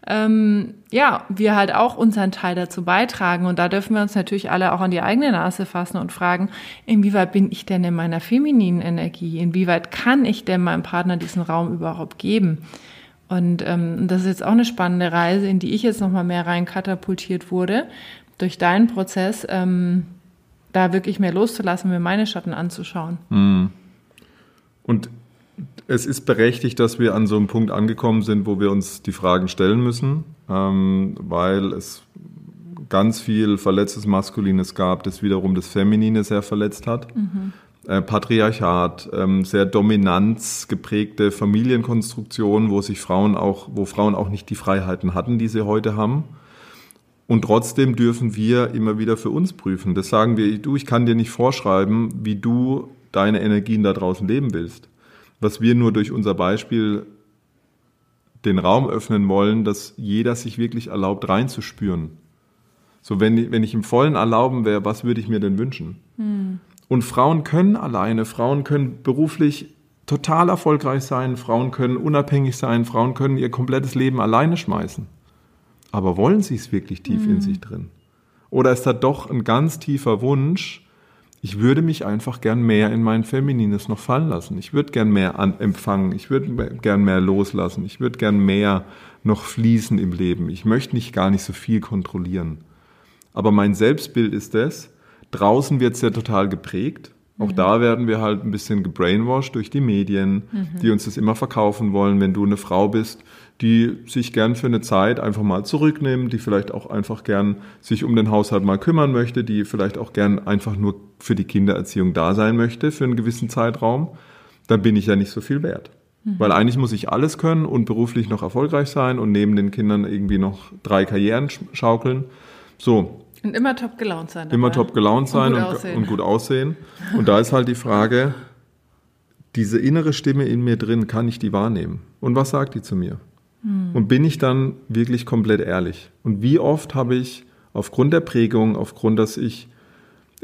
ähm, ja, wir halt auch unseren Teil dazu beitragen. Und da dürfen wir uns natürlich alle auch an die eigene Nase fassen und fragen, inwieweit bin ich denn in meiner femininen Energie? Inwieweit kann ich denn meinem Partner diesen Raum überhaupt geben? Und ähm, das ist jetzt auch eine spannende Reise, in die ich jetzt nochmal mehr rein katapultiert wurde, durch deinen Prozess, ähm, da wirklich mehr loszulassen, mir meine Schatten anzuschauen.
Mhm. Und es ist berechtigt, dass wir an so einem Punkt angekommen sind, wo wir uns die Fragen stellen müssen, ähm, weil es ganz viel verletztes Maskulines gab, das wiederum das Feminine sehr verletzt hat. Mhm. Äh, Patriarchat, ähm, sehr dominanz geprägte Familienkonstruktionen, wo sich Frauen auch, wo Frauen auch nicht die Freiheiten hatten, die sie heute haben. Und trotzdem dürfen wir immer wieder für uns prüfen. Das sagen wir, du, ich kann dir nicht vorschreiben, wie du deine Energien da draußen leben willst was wir nur durch unser Beispiel den Raum öffnen wollen, dass jeder sich wirklich erlaubt, reinzuspüren. So, wenn, wenn ich im Vollen erlauben wäre, was würde ich mir denn wünschen? Hm. Und Frauen können alleine, Frauen können beruflich total erfolgreich sein, Frauen können unabhängig sein, Frauen können ihr komplettes Leben alleine schmeißen. Aber wollen sie es wirklich tief hm. in sich drin? Oder ist da doch ein ganz tiefer Wunsch, ich würde mich einfach gern mehr in mein Feminines noch fallen lassen. Ich würde gern mehr an, empfangen. Ich würde gern mehr loslassen. Ich würde gern mehr noch fließen im Leben. Ich möchte nicht gar nicht so viel kontrollieren. Aber mein Selbstbild ist es. Draußen wird es ja total geprägt. Auch mhm. da werden wir halt ein bisschen gebrainwashed durch die Medien, mhm. die uns das immer verkaufen wollen. Wenn du eine Frau bist, die sich gern für eine Zeit einfach mal zurücknimmt, die vielleicht auch einfach gern sich um den Haushalt mal kümmern möchte, die vielleicht auch gern einfach nur für die Kindererziehung da sein möchte für einen gewissen Zeitraum, dann bin ich ja nicht so viel wert. Mhm. Weil eigentlich muss ich alles können und beruflich noch erfolgreich sein und neben den Kindern irgendwie noch drei Karrieren schaukeln. So.
Und immer top gelaunt sein. Dabei.
Immer top gelaunt sein und gut, und, und gut aussehen. Und da ist halt die Frage, diese innere Stimme in mir drin, kann ich die wahrnehmen? Und was sagt die zu mir? Hm. Und bin ich dann wirklich komplett ehrlich? Und wie oft habe ich aufgrund der Prägung, aufgrund, dass ich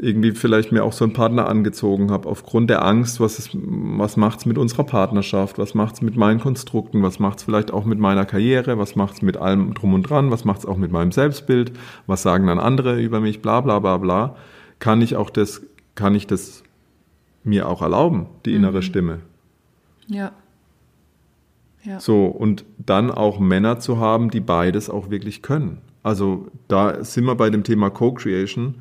irgendwie vielleicht mir auch so einen Partner angezogen habe, aufgrund der Angst, was, ist, was macht's mit unserer Partnerschaft, was macht's mit meinen Konstrukten, was macht's vielleicht auch mit meiner Karriere, was macht's mit allem drum und dran, was macht's auch mit meinem Selbstbild, was sagen dann andere über mich, bla bla bla bla, kann ich auch das, kann ich das mir auch erlauben, die innere mhm. Stimme.
Ja.
Ja. So, und dann auch Männer zu haben, die beides auch wirklich können. Also da sind wir bei dem Thema Co-Creation,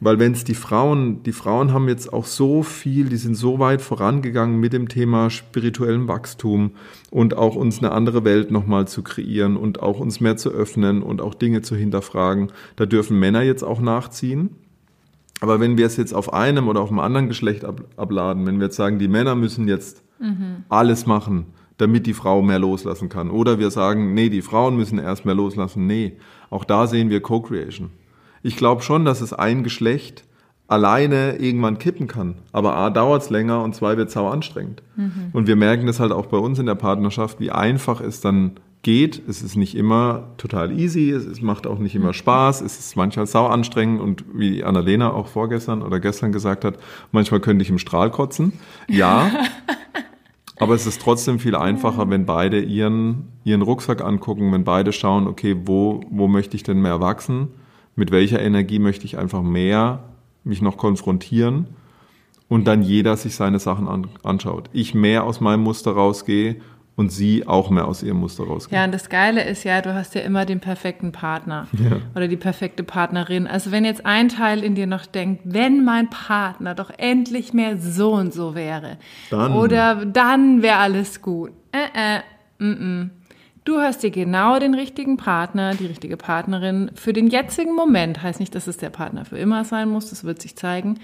weil wenn es die Frauen, die Frauen haben jetzt auch so viel, die sind so weit vorangegangen mit dem Thema spirituellem Wachstum und auch uns eine andere Welt nochmal zu kreieren und auch uns mehr zu öffnen und auch Dinge zu hinterfragen. Da dürfen Männer jetzt auch nachziehen. Aber wenn wir es jetzt auf einem oder auf einem anderen Geschlecht abladen, wenn wir jetzt sagen, die Männer müssen jetzt mhm. alles machen, damit die Frau mehr loslassen kann. Oder wir sagen, nee, die Frauen müssen erst mehr loslassen. Nee, auch da sehen wir Co-Creation. Ich glaube schon, dass es ein Geschlecht alleine irgendwann kippen kann. Aber A, dauert es länger und zwei, wird sau anstrengend. Mhm. Und wir merken das halt auch bei uns in der Partnerschaft, wie einfach es dann geht. Es ist nicht immer total easy, es macht auch nicht immer mhm. Spaß, es ist manchmal sau anstrengend und wie Annalena auch vorgestern oder gestern gesagt hat, manchmal könnte ich im Strahl kotzen. Ja, aber es ist trotzdem viel einfacher, wenn beide ihren, ihren Rucksack angucken, wenn beide schauen, okay, wo, wo möchte ich denn mehr wachsen? Mit welcher Energie möchte ich einfach mehr mich noch konfrontieren und dann jeder sich seine Sachen an, anschaut. Ich mehr aus meinem Muster rausgehe und sie auch mehr aus ihrem Muster rausgeht.
Ja, und das Geile ist ja, du hast ja immer den perfekten Partner ja. oder die perfekte Partnerin. Also wenn jetzt ein Teil in dir noch denkt, wenn mein Partner doch endlich mehr so und so wäre, dann. oder dann wäre alles gut. Äh, äh, mm, mm. Du hast dir genau den richtigen Partner, die richtige Partnerin für den jetzigen Moment, heißt nicht, dass es der Partner für immer sein muss, das wird sich zeigen,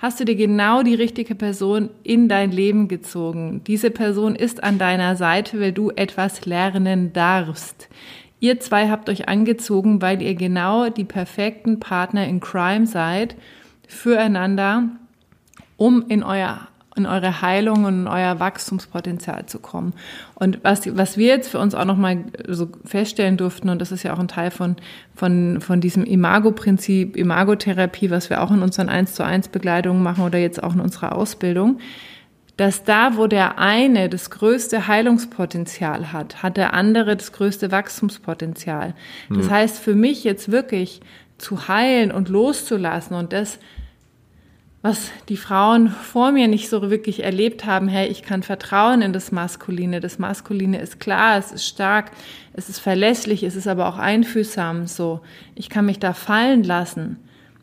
hast du dir genau die richtige Person in dein Leben gezogen. Diese Person ist an deiner Seite, weil du etwas lernen darfst. Ihr zwei habt euch angezogen, weil ihr genau die perfekten Partner in Crime seid füreinander, um in euer in eure Heilung und in euer Wachstumspotenzial zu kommen. Und was, was wir jetzt für uns auch nochmal so feststellen durften, und das ist ja auch ein Teil von, von, von diesem Imago-Prinzip, Imagotherapie, was wir auch in unseren 1 zu 1 Begleitungen machen oder jetzt auch in unserer Ausbildung, dass da, wo der eine das größte Heilungspotenzial hat, hat der andere das größte Wachstumspotenzial. Das mhm. heißt, für mich jetzt wirklich zu heilen und loszulassen und das was die Frauen vor mir nicht so wirklich erlebt haben, hey, ich kann vertrauen in das Maskuline. Das Maskuline ist klar, es ist stark, es ist verlässlich, es ist aber auch einfühlsam, so. Ich kann mich da fallen lassen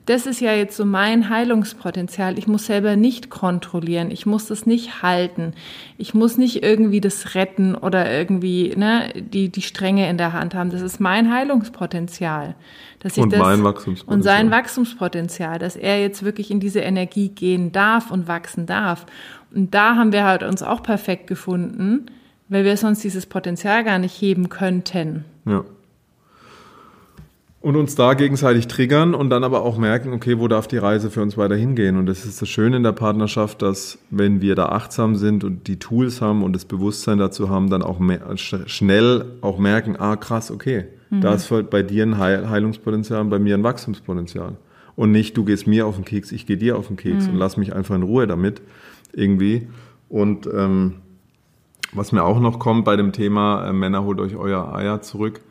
das ist ja jetzt so mein Heilungspotenzial. Ich muss selber nicht kontrollieren. Ich muss das nicht halten. Ich muss nicht irgendwie das retten oder irgendwie ne, die, die Stränge in der Hand haben. Das ist mein Heilungspotenzial. Dass ich
und
das,
mein Wachstumspotenzial.
Und sein Wachstumspotenzial, dass er jetzt wirklich in diese Energie gehen darf und wachsen darf. Und da haben wir halt uns auch perfekt gefunden, weil wir sonst dieses Potenzial gar nicht heben könnten.
Ja und uns da gegenseitig triggern und dann aber auch merken, okay, wo darf die Reise für uns weiter hingehen? Und das ist das Schöne in der Partnerschaft, dass wenn wir da achtsam sind und die Tools haben und das Bewusstsein dazu haben, dann auch mehr, schnell auch merken, ah krass, okay, mhm. da ist bei dir ein Heilungspotenzial und bei mir ein Wachstumspotenzial. Und nicht, du gehst mir auf den Keks, ich gehe dir auf den Keks mhm. und lass mich einfach in Ruhe damit irgendwie. Und ähm, was mir auch noch kommt bei dem Thema, äh, Männer holt euch euer Eier zurück,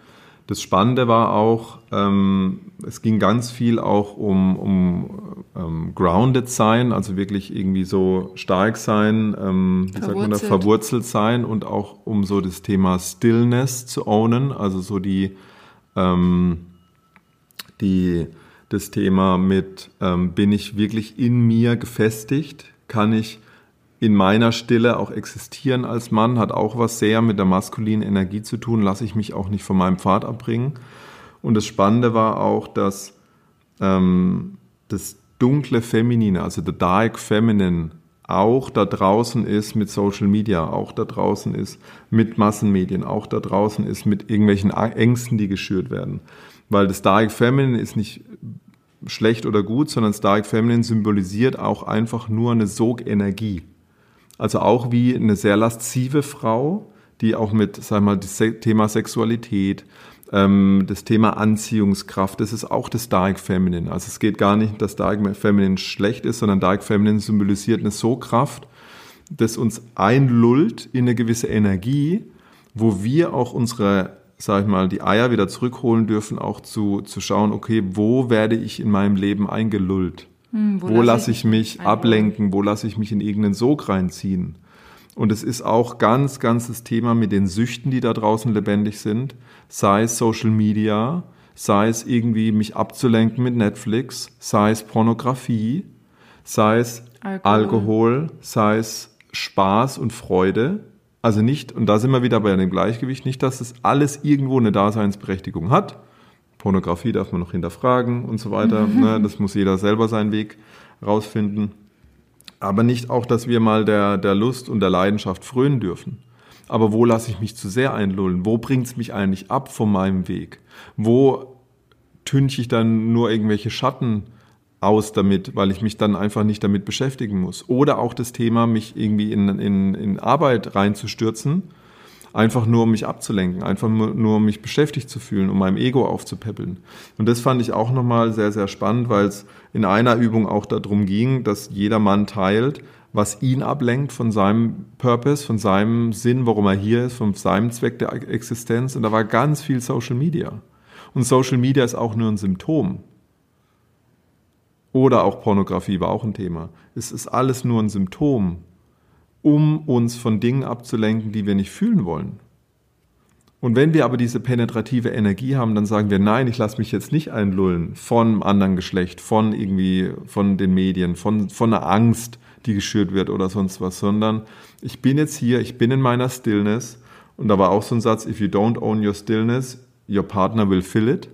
das Spannende war auch, ähm, es ging ganz viel auch um, um ähm, grounded sein, also wirklich irgendwie so stark sein, ähm, wie sagt man da, verwurzelt. sein und auch um so das Thema Stillness zu ownen, also so die, ähm, die das Thema mit, ähm, bin ich wirklich in mir gefestigt, kann ich in meiner Stille auch existieren als Mann, hat auch was sehr mit der maskulinen Energie zu tun, lasse ich mich auch nicht von meinem Pfad abbringen. Und das Spannende war auch, dass ähm, das dunkle Feminine, also the dark feminine, auch da draußen ist mit Social Media, auch da draußen ist mit Massenmedien, auch da draußen ist mit irgendwelchen Ängsten, die geschürt werden. Weil das Dark Feminine ist nicht schlecht oder gut, sondern das Dark Feminine symbolisiert auch einfach nur eine Sogenergie. Also auch wie eine sehr laszive Frau, die auch mit, sag mal, das Thema Sexualität, ähm, das Thema Anziehungskraft, das ist auch das Dark Feminine. Also es geht gar nicht, dass Dark Feminine schlecht ist, sondern Dark Feminine symbolisiert eine So-Kraft, das uns einlullt in eine gewisse Energie, wo wir auch unsere, sag ich mal, die Eier wieder zurückholen dürfen, auch zu, zu schauen, okay, wo werde ich in meinem Leben eingelullt? Hm, wo, wo lasse ich mich ablenken? Wo lasse ich mich in irgendeinen Sog reinziehen? Und es ist auch ganz, ganz das Thema mit den Süchten, die da draußen lebendig sind, sei es Social Media, sei es irgendwie mich abzulenken mit Netflix, sei es Pornografie, sei es Alkohol, Alkohol sei es Spaß und Freude. Also nicht, und da sind wir wieder bei dem Gleichgewicht, nicht, dass es alles irgendwo eine Daseinsberechtigung hat, Pornografie darf man noch hinterfragen und so weiter. Mhm. Ne? Das muss jeder selber seinen Weg rausfinden. Aber nicht auch, dass wir mal der, der Lust und der Leidenschaft frönen dürfen. Aber wo lasse ich mich zu sehr einlullen? Wo bringt es mich eigentlich ab von meinem Weg? Wo tünche ich dann nur irgendwelche Schatten aus damit, weil ich mich dann einfach nicht damit beschäftigen muss. Oder auch das Thema, mich irgendwie in, in, in Arbeit reinzustürzen, einfach nur um mich abzulenken, einfach nur um mich beschäftigt zu fühlen, um meinem Ego aufzupäppeln. Und das fand ich auch nochmal sehr, sehr spannend, weil es in einer Übung auch darum ging, dass jeder Mann teilt, was ihn ablenkt von seinem Purpose, von seinem Sinn, warum er hier ist, von seinem Zweck der Existenz. Und da war ganz viel Social Media. Und Social Media ist auch nur ein Symptom. Oder auch Pornografie war auch ein Thema. Es ist alles nur ein Symptom, um uns von Dingen abzulenken, die wir nicht fühlen wollen. Und wenn wir aber diese penetrative Energie haben, dann sagen wir, nein, ich lasse mich jetzt nicht einlullen von anderen Geschlecht, von irgendwie, von den Medien, von, von einer Angst, die geschürt wird oder sonst was, sondern ich bin jetzt hier, ich bin in meiner Stillness. Und da war auch so ein Satz, if you don't own your stillness, your partner will fill it.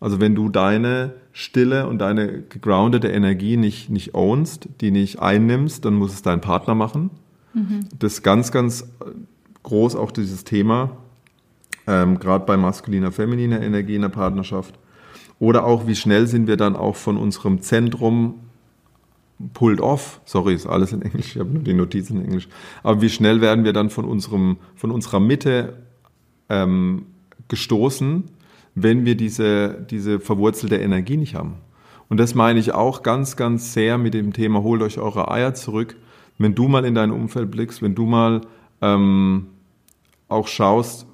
Also wenn du deine Stille und deine gegroundete Energie nicht, nicht ownst, die nicht einnimmst, dann muss es dein Partner machen. Mhm. Das ganz, ganz groß auch dieses Thema, ähm, gerade bei maskuliner, femininer Energie in der Partnerschaft. Oder auch, wie schnell sind wir dann auch von unserem Zentrum pulled off. Sorry, ist alles in Englisch, ich habe nur die Notizen in Englisch. Aber wie schnell werden wir dann von, unserem, von unserer Mitte ähm, gestoßen, wenn wir diese, diese verwurzelte Energie nicht haben. Und das meine ich auch ganz, ganz sehr mit dem Thema, holt euch eure Eier zurück. Wenn du mal in dein Umfeld blickst, wenn du mal ähm, auch schaust,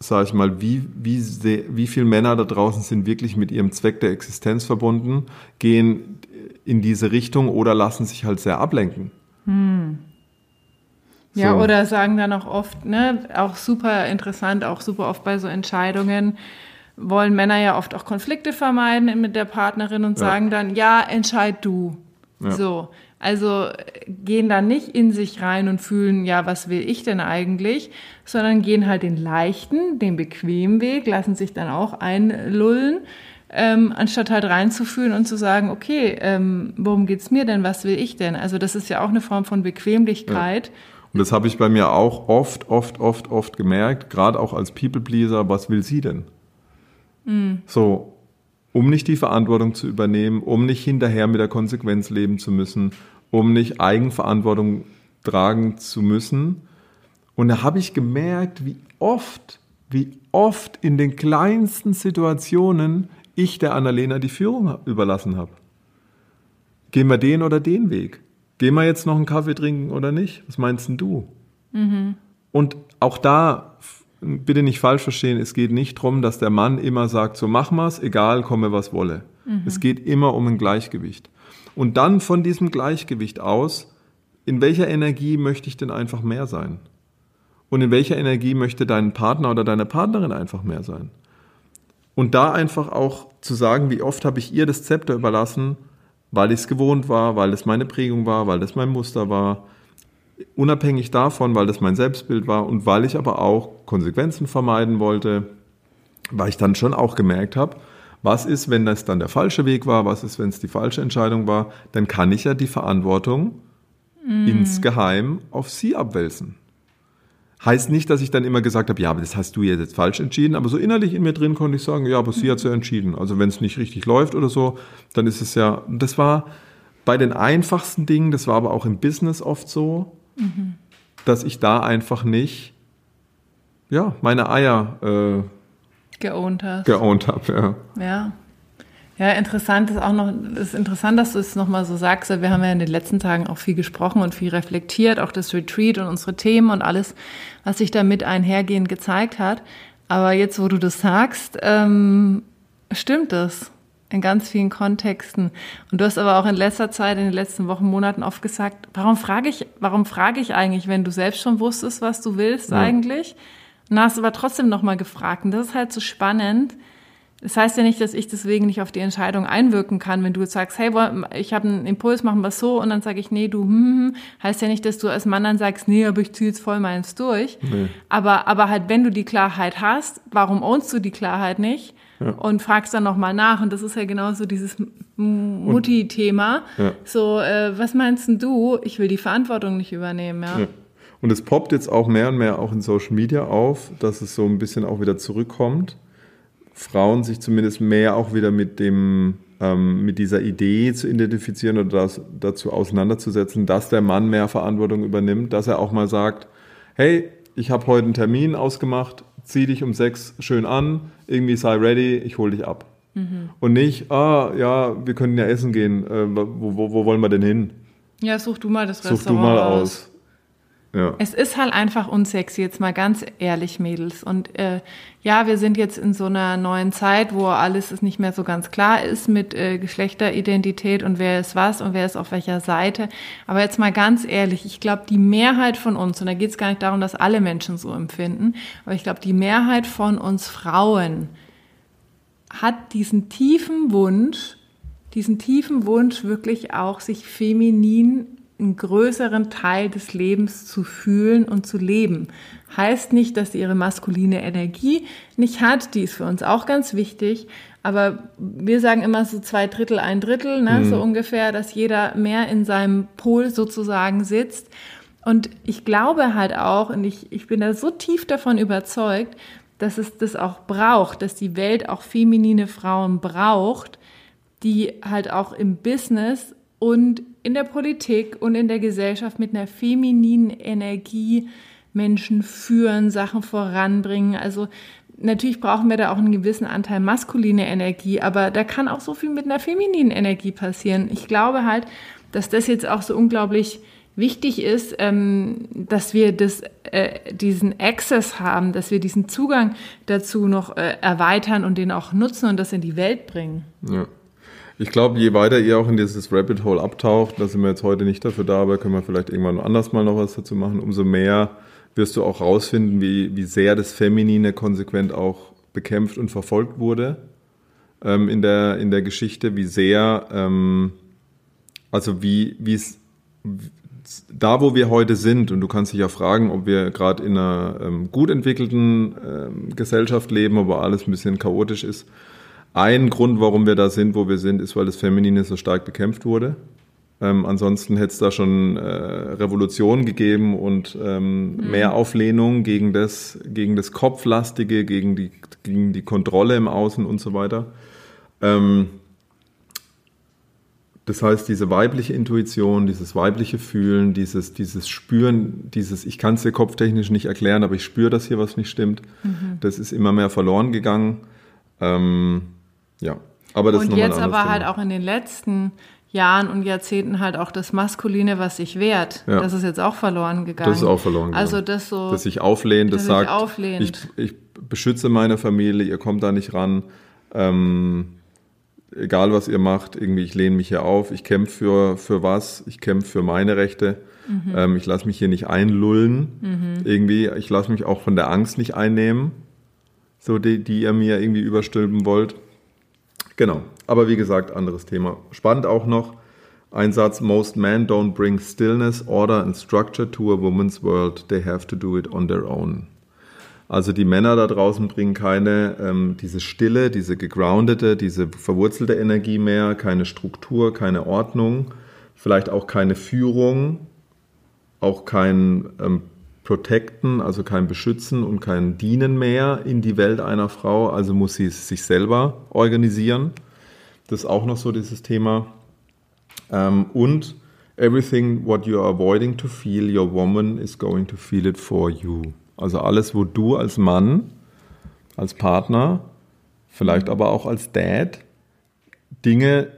sag ich mal, wie, wie, wie viele Männer da draußen sind wirklich mit ihrem Zweck der Existenz verbunden, gehen in diese Richtung oder lassen sich halt sehr ablenken. Hm.
Ja, so. oder sagen dann auch oft, ne, auch super interessant, auch super oft bei so Entscheidungen, wollen Männer ja oft auch Konflikte vermeiden mit der Partnerin und ja. sagen dann, ja, entscheid du. Ja. So. Also gehen dann nicht in sich rein und fühlen, ja, was will ich denn eigentlich, sondern gehen halt den leichten, den bequemen Weg, lassen sich dann auch einlullen ähm, anstatt halt reinzufühlen und zu sagen, okay, ähm, worum geht's mir denn, was will ich denn? Also das ist ja auch eine Form von Bequemlichkeit. Ja.
Und das habe ich bei mir auch oft, oft, oft, oft gemerkt, gerade auch als People-Pleaser, was will sie denn? Mhm. So, um nicht die Verantwortung zu übernehmen, um nicht hinterher mit der Konsequenz leben zu müssen, um nicht Eigenverantwortung tragen zu müssen. Und da habe ich gemerkt, wie oft, wie oft in den kleinsten Situationen ich der Annalena die Führung überlassen habe. Gehen wir den oder den Weg? Gehen wir jetzt noch einen Kaffee trinken oder nicht? Was meinst denn du? Mhm. Und auch da, bitte nicht falsch verstehen, es geht nicht darum, dass der Mann immer sagt, so wir es, egal, komme was wolle. Mhm. Es geht immer um ein Gleichgewicht. Und dann von diesem Gleichgewicht aus, in welcher Energie möchte ich denn einfach mehr sein? Und in welcher Energie möchte dein Partner oder deine Partnerin einfach mehr sein? Und da einfach auch zu sagen, wie oft habe ich ihr das Zepter überlassen, weil ich es gewohnt war, weil es meine Prägung war, weil das mein Muster war, unabhängig davon, weil das mein Selbstbild war und weil ich aber auch Konsequenzen vermeiden wollte, weil ich dann schon auch gemerkt habe, was ist, wenn das dann der falsche Weg war, was ist, wenn es die falsche Entscheidung war, dann kann ich ja die Verantwortung mm. insgeheim auf sie abwälzen. Heißt nicht, dass ich dann immer gesagt habe, ja, aber das hast du jetzt falsch entschieden, aber so innerlich in mir drin konnte ich sagen, ja, aber sie hat es ja entschieden. Also wenn es nicht richtig läuft oder so, dann ist es ja, das war bei den einfachsten Dingen, das war aber auch im Business oft so, mhm. dass ich da einfach nicht, ja, meine Eier äh,
geowned hast.
Geowned habe, ja.
Ja. Ja, interessant ist auch noch, ist interessant, dass du es nochmal so sagst. Wir haben ja in den letzten Tagen auch viel gesprochen und viel reflektiert, auch das Retreat und unsere Themen und alles, was sich da mit einhergehend gezeigt hat. Aber jetzt, wo du das sagst, ähm, stimmt es in ganz vielen Kontexten. Und du hast aber auch in letzter Zeit, in den letzten Wochen, Monaten oft gesagt, warum frage ich, warum frage ich eigentlich, wenn du selbst schon wusstest, was du willst ja. eigentlich? Und hast aber trotzdem nochmal gefragt. Und das ist halt so spannend, das heißt ja nicht, dass ich deswegen nicht auf die Entscheidung einwirken kann, wenn du jetzt sagst, hey, ich habe einen Impuls, machen wir so, und dann sage ich, nee, du, hm, hm, hm, heißt ja nicht, dass du als Mann dann sagst, nee, aber ich ziehe jetzt voll meins durch. Nee. Aber, aber halt, wenn du die Klarheit hast, warum ownst du die Klarheit nicht? Ja. Und fragst dann nochmal nach. Und das ist ja genauso dieses Mutti-Thema. Ja. So, äh, was meinst du? Ich will die Verantwortung nicht übernehmen, ja. ja.
Und es poppt jetzt auch mehr und mehr auch in Social Media auf, dass es so ein bisschen auch wieder zurückkommt Frauen sich zumindest mehr auch wieder mit dem ähm, mit dieser Idee zu identifizieren oder das, dazu auseinanderzusetzen, dass der Mann mehr Verantwortung übernimmt, dass er auch mal sagt, hey, ich habe heute einen Termin ausgemacht, zieh dich um sechs schön an, irgendwie sei ready, ich hole dich ab. Mhm. Und nicht, ah, ja, wir können ja essen gehen, äh, wo, wo, wo, wollen wir denn hin?
Ja, such du mal das
Restaurant Such du mal aus.
Ja. Es ist halt einfach unsexy, jetzt mal ganz ehrlich, Mädels. Und äh, ja, wir sind jetzt in so einer neuen Zeit, wo alles ist nicht mehr so ganz klar ist mit äh, Geschlechteridentität und wer ist was und wer ist auf welcher Seite. Aber jetzt mal ganz ehrlich, ich glaube, die Mehrheit von uns, und da geht es gar nicht darum, dass alle Menschen so empfinden, aber ich glaube, die Mehrheit von uns Frauen hat diesen tiefen Wunsch, diesen tiefen Wunsch wirklich auch sich feminin einen größeren Teil des Lebens zu fühlen und zu leben. Heißt nicht, dass sie ihre maskuline Energie nicht hat, die ist für uns auch ganz wichtig, aber wir sagen immer so zwei Drittel, ein Drittel, ne, mhm. so ungefähr, dass jeder mehr in seinem Pol sozusagen sitzt. Und ich glaube halt auch, und ich, ich bin da so tief davon überzeugt, dass es das auch braucht, dass die Welt auch feminine Frauen braucht, die halt auch im Business und in der Politik und in der Gesellschaft mit einer femininen Energie Menschen führen, Sachen voranbringen. Also natürlich brauchen wir da auch einen gewissen Anteil maskuline Energie, aber da kann auch so viel mit einer femininen Energie passieren. Ich glaube halt, dass das jetzt auch so unglaublich wichtig ist, ähm, dass wir das, äh, diesen Access haben, dass wir diesen Zugang dazu noch äh, erweitern und den auch nutzen und das in die Welt bringen.
Ja. Ich glaube, je weiter ihr auch in dieses Rabbit Hole abtaucht, da sind wir jetzt heute nicht dafür da, aber können wir vielleicht irgendwann anders mal noch was dazu machen, umso mehr wirst du auch rausfinden, wie, wie sehr das Feminine konsequent auch bekämpft und verfolgt wurde ähm, in, der, in der Geschichte, wie sehr, ähm, also wie, es, da wo wir heute sind, und du kannst dich ja fragen, ob wir gerade in einer ähm, gut entwickelten ähm, Gesellschaft leben, wo alles ein bisschen chaotisch ist, ein Grund, warum wir da sind, wo wir sind, ist, weil das Feminine so stark bekämpft wurde. Ähm, ansonsten hätte es da schon äh, Revolution gegeben und ähm, mhm. mehr Auflehnung gegen das, gegen das Kopflastige, gegen die, gegen die Kontrolle im Außen und so weiter. Ähm, das heißt, diese weibliche Intuition, dieses weibliche Fühlen, dieses, dieses Spüren, dieses, ich kann es dir kopftechnisch nicht erklären, aber ich spüre, dass hier was nicht stimmt, mhm. das ist immer mehr verloren gegangen. Ähm, ja, aber das
und
ist
jetzt aber Thema. halt auch in den letzten Jahren und Jahrzehnten halt auch das Maskuline, was sich wehrt. Ja. Das ist jetzt auch verloren gegangen.
Das ist auch verloren
gegangen. Also das so.
Dass sich auflehnt, das sagt, auflehnt. Ich, ich beschütze meine Familie, ihr kommt da nicht ran. Ähm, egal was ihr macht, irgendwie, ich lehne mich hier auf, ich kämpfe für, für was, ich kämpfe für meine Rechte. Mhm. Ähm, ich lasse mich hier nicht einlullen. Mhm. Irgendwie, ich lasse mich auch von der Angst nicht einnehmen, so die, die ihr mir irgendwie überstülpen wollt. Genau. Aber wie gesagt, anderes Thema. Spannend auch noch ein Satz: Most men don't bring stillness, order and structure to a woman's world. They have to do it on their own. Also die Männer da draußen bringen keine ähm, diese Stille, diese gegroundete, diese verwurzelte Energie mehr, keine Struktur, keine Ordnung, vielleicht auch keine Führung, auch kein ähm, Protecten, also kein Beschützen und kein Dienen mehr in die Welt einer Frau, also muss sie sich selber organisieren. Das ist auch noch so dieses Thema. Ähm, und everything what you are avoiding to feel, your woman is going to feel it for you. Also alles, wo du als Mann, als Partner, vielleicht aber auch als Dad, Dinge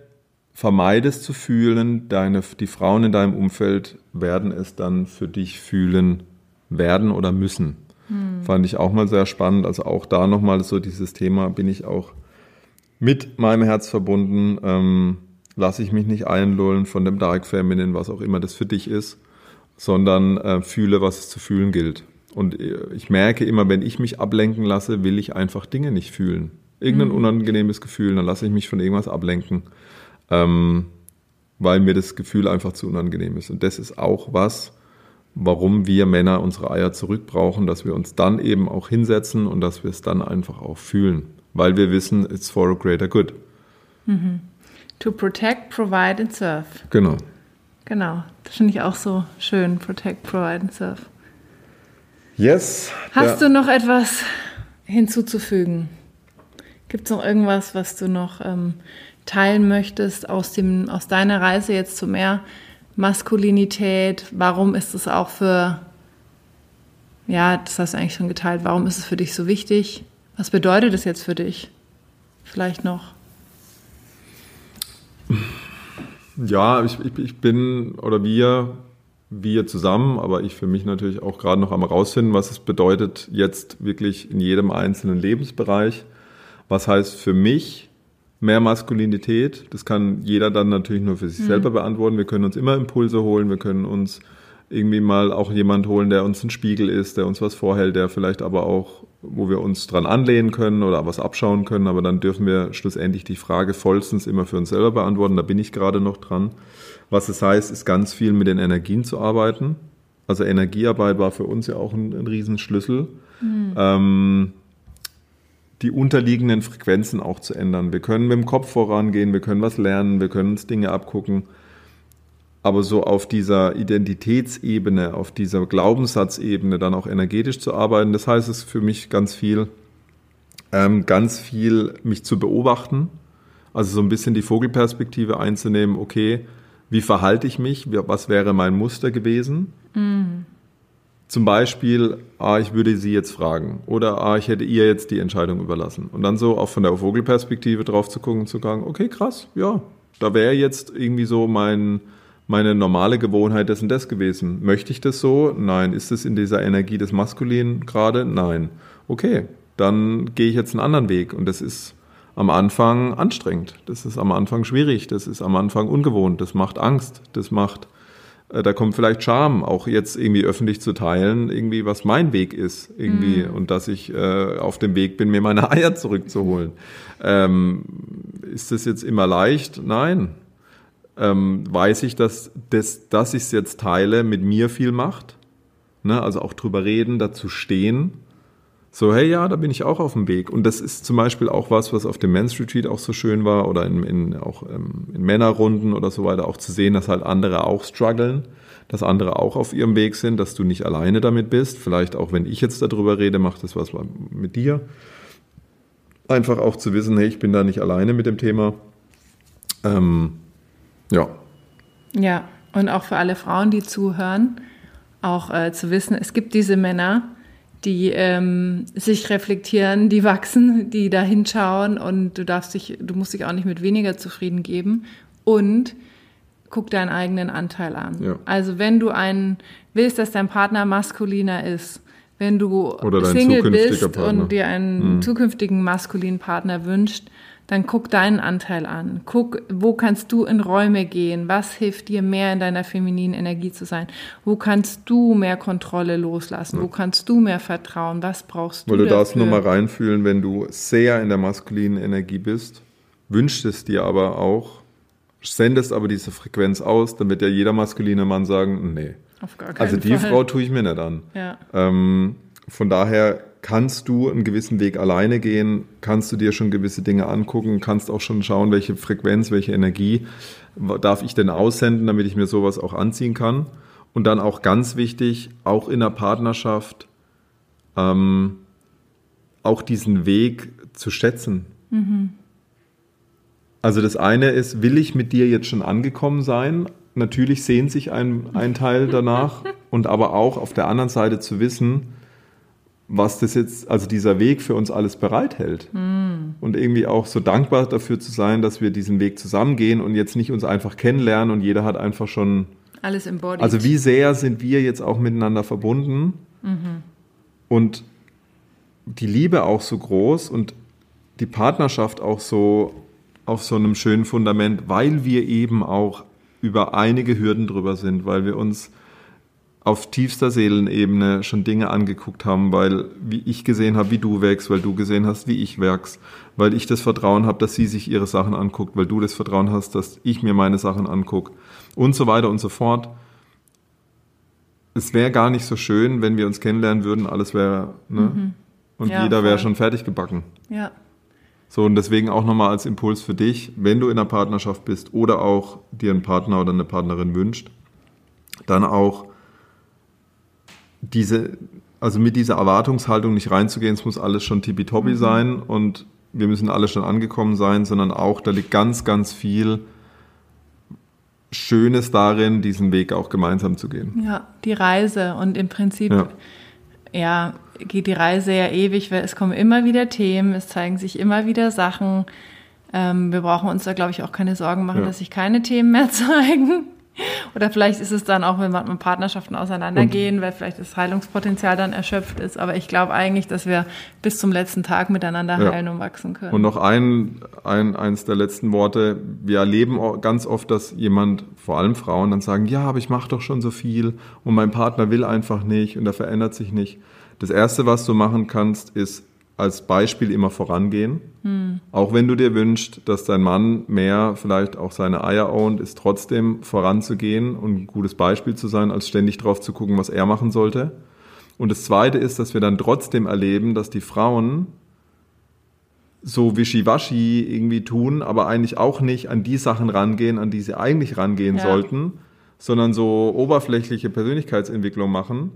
vermeidest zu fühlen, deine, die Frauen in deinem Umfeld werden es dann für dich fühlen werden oder müssen. Hm. Fand ich auch mal sehr spannend. Also auch da nochmal so dieses Thema, bin ich auch mit meinem Herz verbunden, ähm, lasse ich mich nicht einlullen von dem Dark Feminine, was auch immer das für dich ist, sondern äh, fühle, was es zu fühlen gilt. Und äh, ich merke immer, wenn ich mich ablenken lasse, will ich einfach Dinge nicht fühlen. Irgendein mhm. unangenehmes Gefühl, dann lasse ich mich von irgendwas ablenken, ähm, weil mir das Gefühl einfach zu unangenehm ist. Und das ist auch was, warum wir Männer unsere Eier zurückbrauchen, dass wir uns dann eben auch hinsetzen und dass wir es dann einfach auch fühlen, weil wir wissen, it's for a greater good.
Mhm. To protect, provide and serve.
Genau.
Genau, das finde ich auch so schön, protect, provide and serve.
Yes.
Hast du noch etwas hinzuzufügen? Gibt es noch irgendwas, was du noch ähm, teilen möchtest aus, dem, aus deiner Reise jetzt zu mehr Maskulinität? Warum ist es auch für, ja, das hast du eigentlich schon geteilt, warum ist es für dich so wichtig? Was bedeutet es jetzt für dich? Vielleicht noch.
Ja, ich, ich, ich bin oder wir, wir zusammen, aber ich für mich natürlich auch gerade noch am rausfinden, was es bedeutet jetzt wirklich in jedem einzelnen Lebensbereich. Was heißt für mich mehr Maskulinität? Das kann jeder dann natürlich nur für sich mhm. selber beantworten. Wir können uns immer Impulse holen, wir können uns irgendwie mal auch jemand holen, der uns ein Spiegel ist, der uns was vorhält, der vielleicht aber auch, wo wir uns dran anlehnen können oder was abschauen können, aber dann dürfen wir schlussendlich die Frage vollstens immer für uns selber beantworten. Da bin ich gerade noch dran. Was es heißt, ist ganz viel mit den Energien zu arbeiten. Also Energiearbeit war für uns ja auch ein, ein Riesenschlüssel. Mhm. Ähm, die unterliegenden Frequenzen auch zu ändern. Wir können mit dem Kopf vorangehen, wir können was lernen, wir können uns Dinge abgucken aber so auf dieser Identitätsebene, auf dieser Glaubenssatzebene dann auch energetisch zu arbeiten, das heißt es für mich ganz viel, ähm, ganz viel mich zu beobachten, also so ein bisschen die Vogelperspektive einzunehmen, okay, wie verhalte ich mich, was wäre mein Muster gewesen? Mhm. Zum Beispiel, ah, ich würde sie jetzt fragen oder ah, ich hätte ihr jetzt die Entscheidung überlassen. Und dann so auch von der Vogelperspektive drauf zu gucken und zu sagen, okay, krass, ja, da wäre jetzt irgendwie so mein, meine normale Gewohnheit das und das gewesen. Möchte ich das so? Nein. Ist es in dieser Energie des Maskulinen gerade? Nein. Okay, dann gehe ich jetzt einen anderen Weg. Und das ist am Anfang anstrengend. Das ist am Anfang schwierig. Das ist am Anfang ungewohnt. Das macht Angst. Das macht, da kommt vielleicht Scham, auch jetzt irgendwie öffentlich zu teilen, irgendwie was mein Weg ist, irgendwie mhm. und dass ich äh, auf dem Weg bin, mir meine Eier zurückzuholen. Ähm, ist das jetzt immer leicht? Nein ähm, weiß ich, dass, das, dass ich es jetzt teile, mit mir viel macht. Ne? Also auch drüber reden, dazu stehen. So, hey, ja, da bin ich auch auf dem Weg. Und das ist zum Beispiel auch was, was auf dem Men's Retreat auch so schön war oder in, in, auch ähm, in Männerrunden oder so weiter, auch zu sehen, dass halt andere auch strugglen, dass andere auch auf ihrem Weg sind, dass du nicht alleine damit bist. Vielleicht auch, wenn ich jetzt darüber rede, macht das was mit dir. Einfach auch zu wissen, hey, ich bin da nicht alleine mit dem Thema. Ähm, ja.
Ja, und auch für alle Frauen, die zuhören, auch äh, zu wissen, es gibt diese Männer, die ähm, sich reflektieren, die wachsen, die da hinschauen und du darfst dich, du musst dich auch nicht mit weniger zufrieden geben und guck deinen eigenen Anteil an. Ja. Also wenn du einen willst, dass dein Partner maskuliner ist, wenn du Single bist Partner. und dir einen mhm. zukünftigen maskulinen Partner wünscht, dann guck deinen Anteil an. Guck, wo kannst du in Räume gehen? Was hilft dir mehr in deiner femininen Energie zu sein? Wo kannst du mehr Kontrolle loslassen? Ja. Wo kannst du mehr vertrauen? Was brauchst
du? Weil du dafür? darfst nur mal reinfühlen, wenn du sehr in der maskulinen Energie bist, wünscht es dir aber auch, sendest aber diese Frequenz aus, dann wird ja jeder maskuline Mann sagen, nee. Auf gar keinen also die Fall. Frau tue ich mir nicht an. Ja. Ähm, von daher kannst du einen gewissen Weg alleine gehen, kannst du dir schon gewisse Dinge angucken, kannst auch schon schauen, welche Frequenz, welche Energie darf ich denn aussenden, damit ich mir sowas auch anziehen kann. Und dann auch ganz wichtig, auch in der Partnerschaft, ähm, auch diesen Weg zu schätzen. Mhm. Also das eine ist, will ich mit dir jetzt schon angekommen sein? Natürlich sehnt sich ein, ein Teil danach und aber auch auf der anderen Seite zu wissen, was das jetzt, also dieser Weg für uns alles bereithält. Mm. Und irgendwie auch so dankbar dafür zu sein, dass wir diesen Weg zusammengehen und jetzt nicht uns einfach kennenlernen und jeder hat einfach schon
alles im Body.
Also wie sehr sind wir jetzt auch miteinander verbunden mhm. und die Liebe auch so groß und die Partnerschaft auch so auf so einem schönen Fundament, weil wir eben auch über einige Hürden drüber sind, weil wir uns auf tiefster Seelenebene schon Dinge angeguckt haben, weil wie ich gesehen habe, wie du wächst, weil du gesehen hast, wie ich wächst, weil ich das Vertrauen habe, dass sie sich ihre Sachen anguckt, weil du das Vertrauen hast, dass ich mir meine Sachen angucke und so weiter und so fort. Es wäre gar nicht so schön, wenn wir uns kennenlernen würden, alles wäre, ne? Mhm. Und ja, jeder wäre schon fertig gebacken. Ja. So, und deswegen auch nochmal als Impuls für dich, wenn du in einer Partnerschaft bist oder auch dir einen Partner oder eine Partnerin wünscht, dann auch diese, also mit dieser Erwartungshaltung nicht reinzugehen, es muss alles schon tippitoppi mhm. sein und wir müssen alle schon angekommen sein, sondern auch, da liegt ganz, ganz viel Schönes darin, diesen Weg auch gemeinsam zu gehen.
Ja, die Reise und im Prinzip, ja, ja geht die Reise ja ewig, weil es kommen immer wieder Themen, es zeigen sich immer wieder Sachen. Ähm, wir brauchen uns da, glaube ich, auch keine Sorgen machen, ja. dass sich keine Themen mehr zeigen. Oder vielleicht ist es dann auch, wenn man mit Partnerschaften auseinandergehen, und weil vielleicht das Heilungspotenzial dann erschöpft ist. Aber ich glaube eigentlich, dass wir bis zum letzten Tag miteinander heilen ja. und wachsen können.
Und noch ein, ein, eins der letzten Worte. Wir erleben ganz oft, dass jemand, vor allem Frauen, dann sagen, ja, aber ich mache doch schon so viel und mein Partner will einfach nicht und er verändert sich nicht. Das Erste, was du machen kannst, ist als Beispiel immer vorangehen. Hm. Auch wenn du dir wünschst, dass dein Mann mehr vielleicht auch seine Eier ownt, ist trotzdem voranzugehen und ein gutes Beispiel zu sein, als ständig drauf zu gucken, was er machen sollte. Und das Zweite ist, dass wir dann trotzdem erleben, dass die Frauen so wischiwaschi irgendwie tun, aber eigentlich auch nicht an die Sachen rangehen, an die sie eigentlich rangehen ja. sollten, sondern so oberflächliche Persönlichkeitsentwicklung machen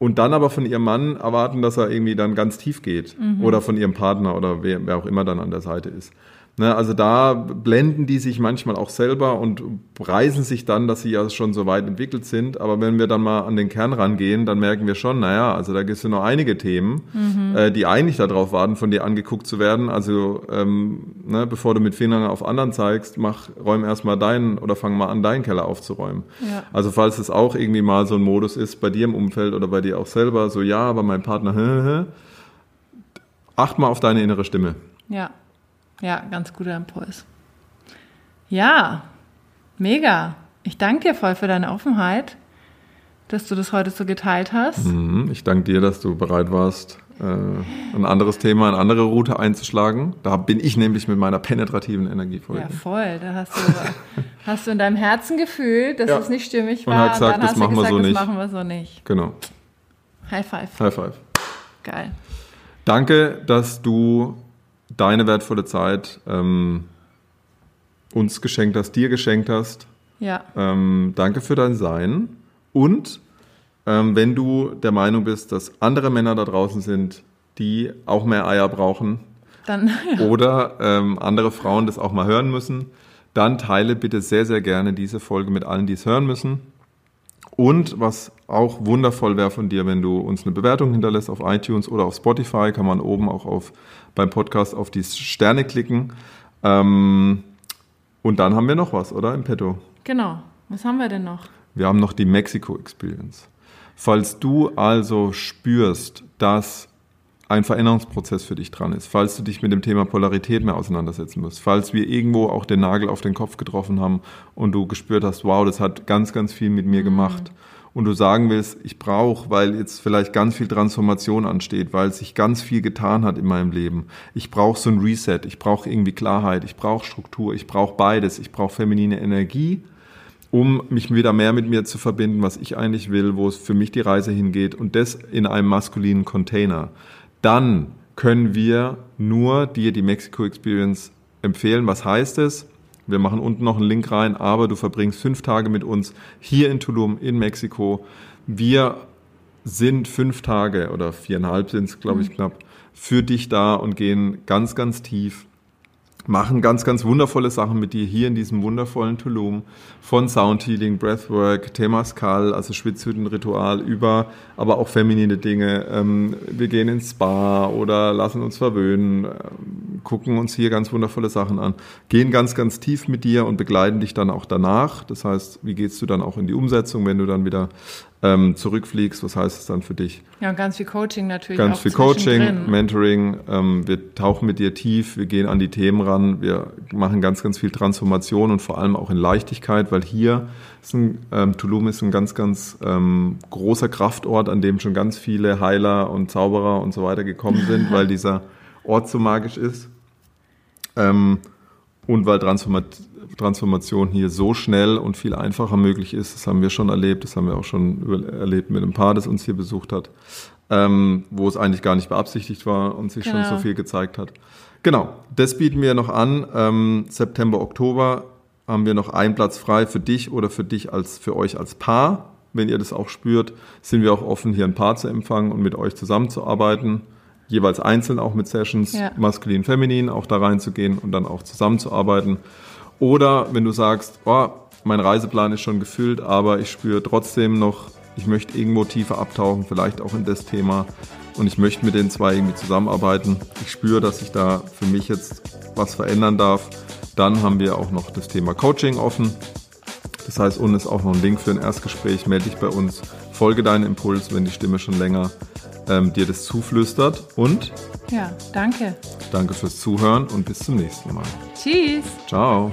und dann aber von ihrem Mann erwarten, dass er irgendwie dann ganz tief geht mhm. oder von ihrem Partner oder wer, wer auch immer dann an der Seite ist. Ne, also da blenden die sich manchmal auch selber und preisen sich dann, dass sie ja schon so weit entwickelt sind. Aber wenn wir dann mal an den Kern rangehen, dann merken wir schon, naja, also da gibt es ja noch einige Themen, mhm. äh, die eigentlich darauf warten, von dir angeguckt zu werden. Also ähm, ne, bevor du mit Fingern auf anderen zeigst, mach, räum erstmal deinen oder fang mal an, deinen Keller aufzuräumen. Ja. Also falls es auch irgendwie mal so ein Modus ist bei dir im Umfeld oder bei dir auch selber, so ja, aber mein Partner, hä, hä, acht mal auf deine innere Stimme.
Ja. Ja, ganz guter Impuls. Ja, mega. Ich danke dir voll für deine Offenheit, dass du das heute so geteilt hast.
Mhm, ich danke dir, dass du bereit warst, äh, ein anderes Thema, eine andere Route einzuschlagen. Da bin ich nämlich mit meiner penetrativen Energie voll.
Ja, voll. Da hast du, hast du in deinem Herzen gefühlt, dass ja. es nicht stimmig war.
Und hat gesagt, und das machen wir so nicht.
Das machen wir so nicht.
Genau.
High five.
High five.
Geil.
Danke, dass du deine wertvolle Zeit ähm, uns geschenkt hast, dir geschenkt hast.
Ja.
Ähm, danke für dein Sein. Und ähm, wenn du der Meinung bist, dass andere Männer da draußen sind, die auch mehr Eier brauchen,
dann,
ja. oder ähm, andere Frauen das auch mal hören müssen, dann teile bitte sehr, sehr gerne diese Folge mit allen, die es hören müssen. Und was auch wundervoll wäre von dir, wenn du uns eine Bewertung hinterlässt auf iTunes oder auf Spotify, kann man oben auch auf, beim Podcast auf die Sterne klicken. Ähm, und dann haben wir noch was, oder? Im Petto.
Genau. Was haben wir denn noch?
Wir haben noch die Mexico Experience. Falls du also spürst, dass ein Veränderungsprozess für dich dran ist, falls du dich mit dem Thema Polarität mehr auseinandersetzen musst, falls wir irgendwo auch den Nagel auf den Kopf getroffen haben und du gespürt hast, wow, das hat ganz, ganz viel mit mir mhm. gemacht und du sagen willst, ich brauche, weil jetzt vielleicht ganz viel Transformation ansteht, weil sich ganz viel getan hat in meinem Leben. Ich brauche so ein Reset, ich brauche irgendwie Klarheit, ich brauche Struktur, ich brauche beides, ich brauche feminine Energie, um mich wieder mehr mit mir zu verbinden, was ich eigentlich will, wo es für mich die Reise hingeht und das in einem maskulinen Container dann können wir nur dir die Mexico Experience empfehlen. Was heißt es? Wir machen unten noch einen Link rein, aber du verbringst fünf Tage mit uns hier in Tulum in Mexiko. Wir sind fünf Tage oder viereinhalb sind es, glaube ich, mhm. knapp, für dich da und gehen ganz, ganz tief machen ganz, ganz wundervolle Sachen mit dir hier in diesem wundervollen Tulum. Von Soundhealing, Breathwork, Temascal, also Schwitzhüttenritual, über, aber auch feminine Dinge. Ähm, wir gehen ins Spa oder lassen uns verwöhnen, ähm, gucken uns hier ganz wundervolle Sachen an, gehen ganz, ganz tief mit dir und begleiten dich dann auch danach. Das heißt, wie gehst du dann auch in die Umsetzung, wenn du dann wieder ähm, zurückfliegst, was heißt es dann für dich?
Ja, ganz viel Coaching natürlich.
Ganz viel Coaching, Mentoring. Ähm, wir tauchen mit dir tief, wir gehen an die Themen ran, wir machen ganz, ganz viel Transformation und vor allem auch in Leichtigkeit, weil hier ist ein, ähm, Tulum ist ein ganz, ganz ähm, großer Kraftort, an dem schon ganz viele Heiler und Zauberer und so weiter gekommen sind, weil dieser Ort so magisch ist. Ähm, und weil Transformation Transformation hier so schnell und viel einfacher möglich ist. Das haben wir schon erlebt, das haben wir auch schon erlebt mit einem Paar, das uns hier besucht hat, ähm, wo es eigentlich gar nicht beabsichtigt war und sich genau. schon so viel gezeigt hat. Genau, das bieten wir noch an. Ähm, September, Oktober haben wir noch einen Platz frei für dich oder für dich als für euch als Paar. Wenn ihr das auch spürt, sind wir auch offen, hier ein Paar zu empfangen und mit euch zusammenzuarbeiten. Jeweils einzeln auch mit Sessions, ja. maskulin, feminin, auch da reinzugehen und dann auch zusammenzuarbeiten. Oder wenn du sagst, oh, mein Reiseplan ist schon gefüllt, aber ich spüre trotzdem noch, ich möchte irgendwo tiefer abtauchen, vielleicht auch in das Thema und ich möchte mit den zwei irgendwie zusammenarbeiten. Ich spüre, dass ich da für mich jetzt was verändern darf. Dann haben wir auch noch das Thema Coaching offen. Das heißt, unten ist auch noch ein Link für ein Erstgespräch. Melde dich bei uns, folge deinen Impuls, wenn die Stimme schon länger ähm, dir das zuflüstert. Und?
Ja, danke.
Danke fürs Zuhören und bis zum nächsten Mal.
Tschüss.
Ciao.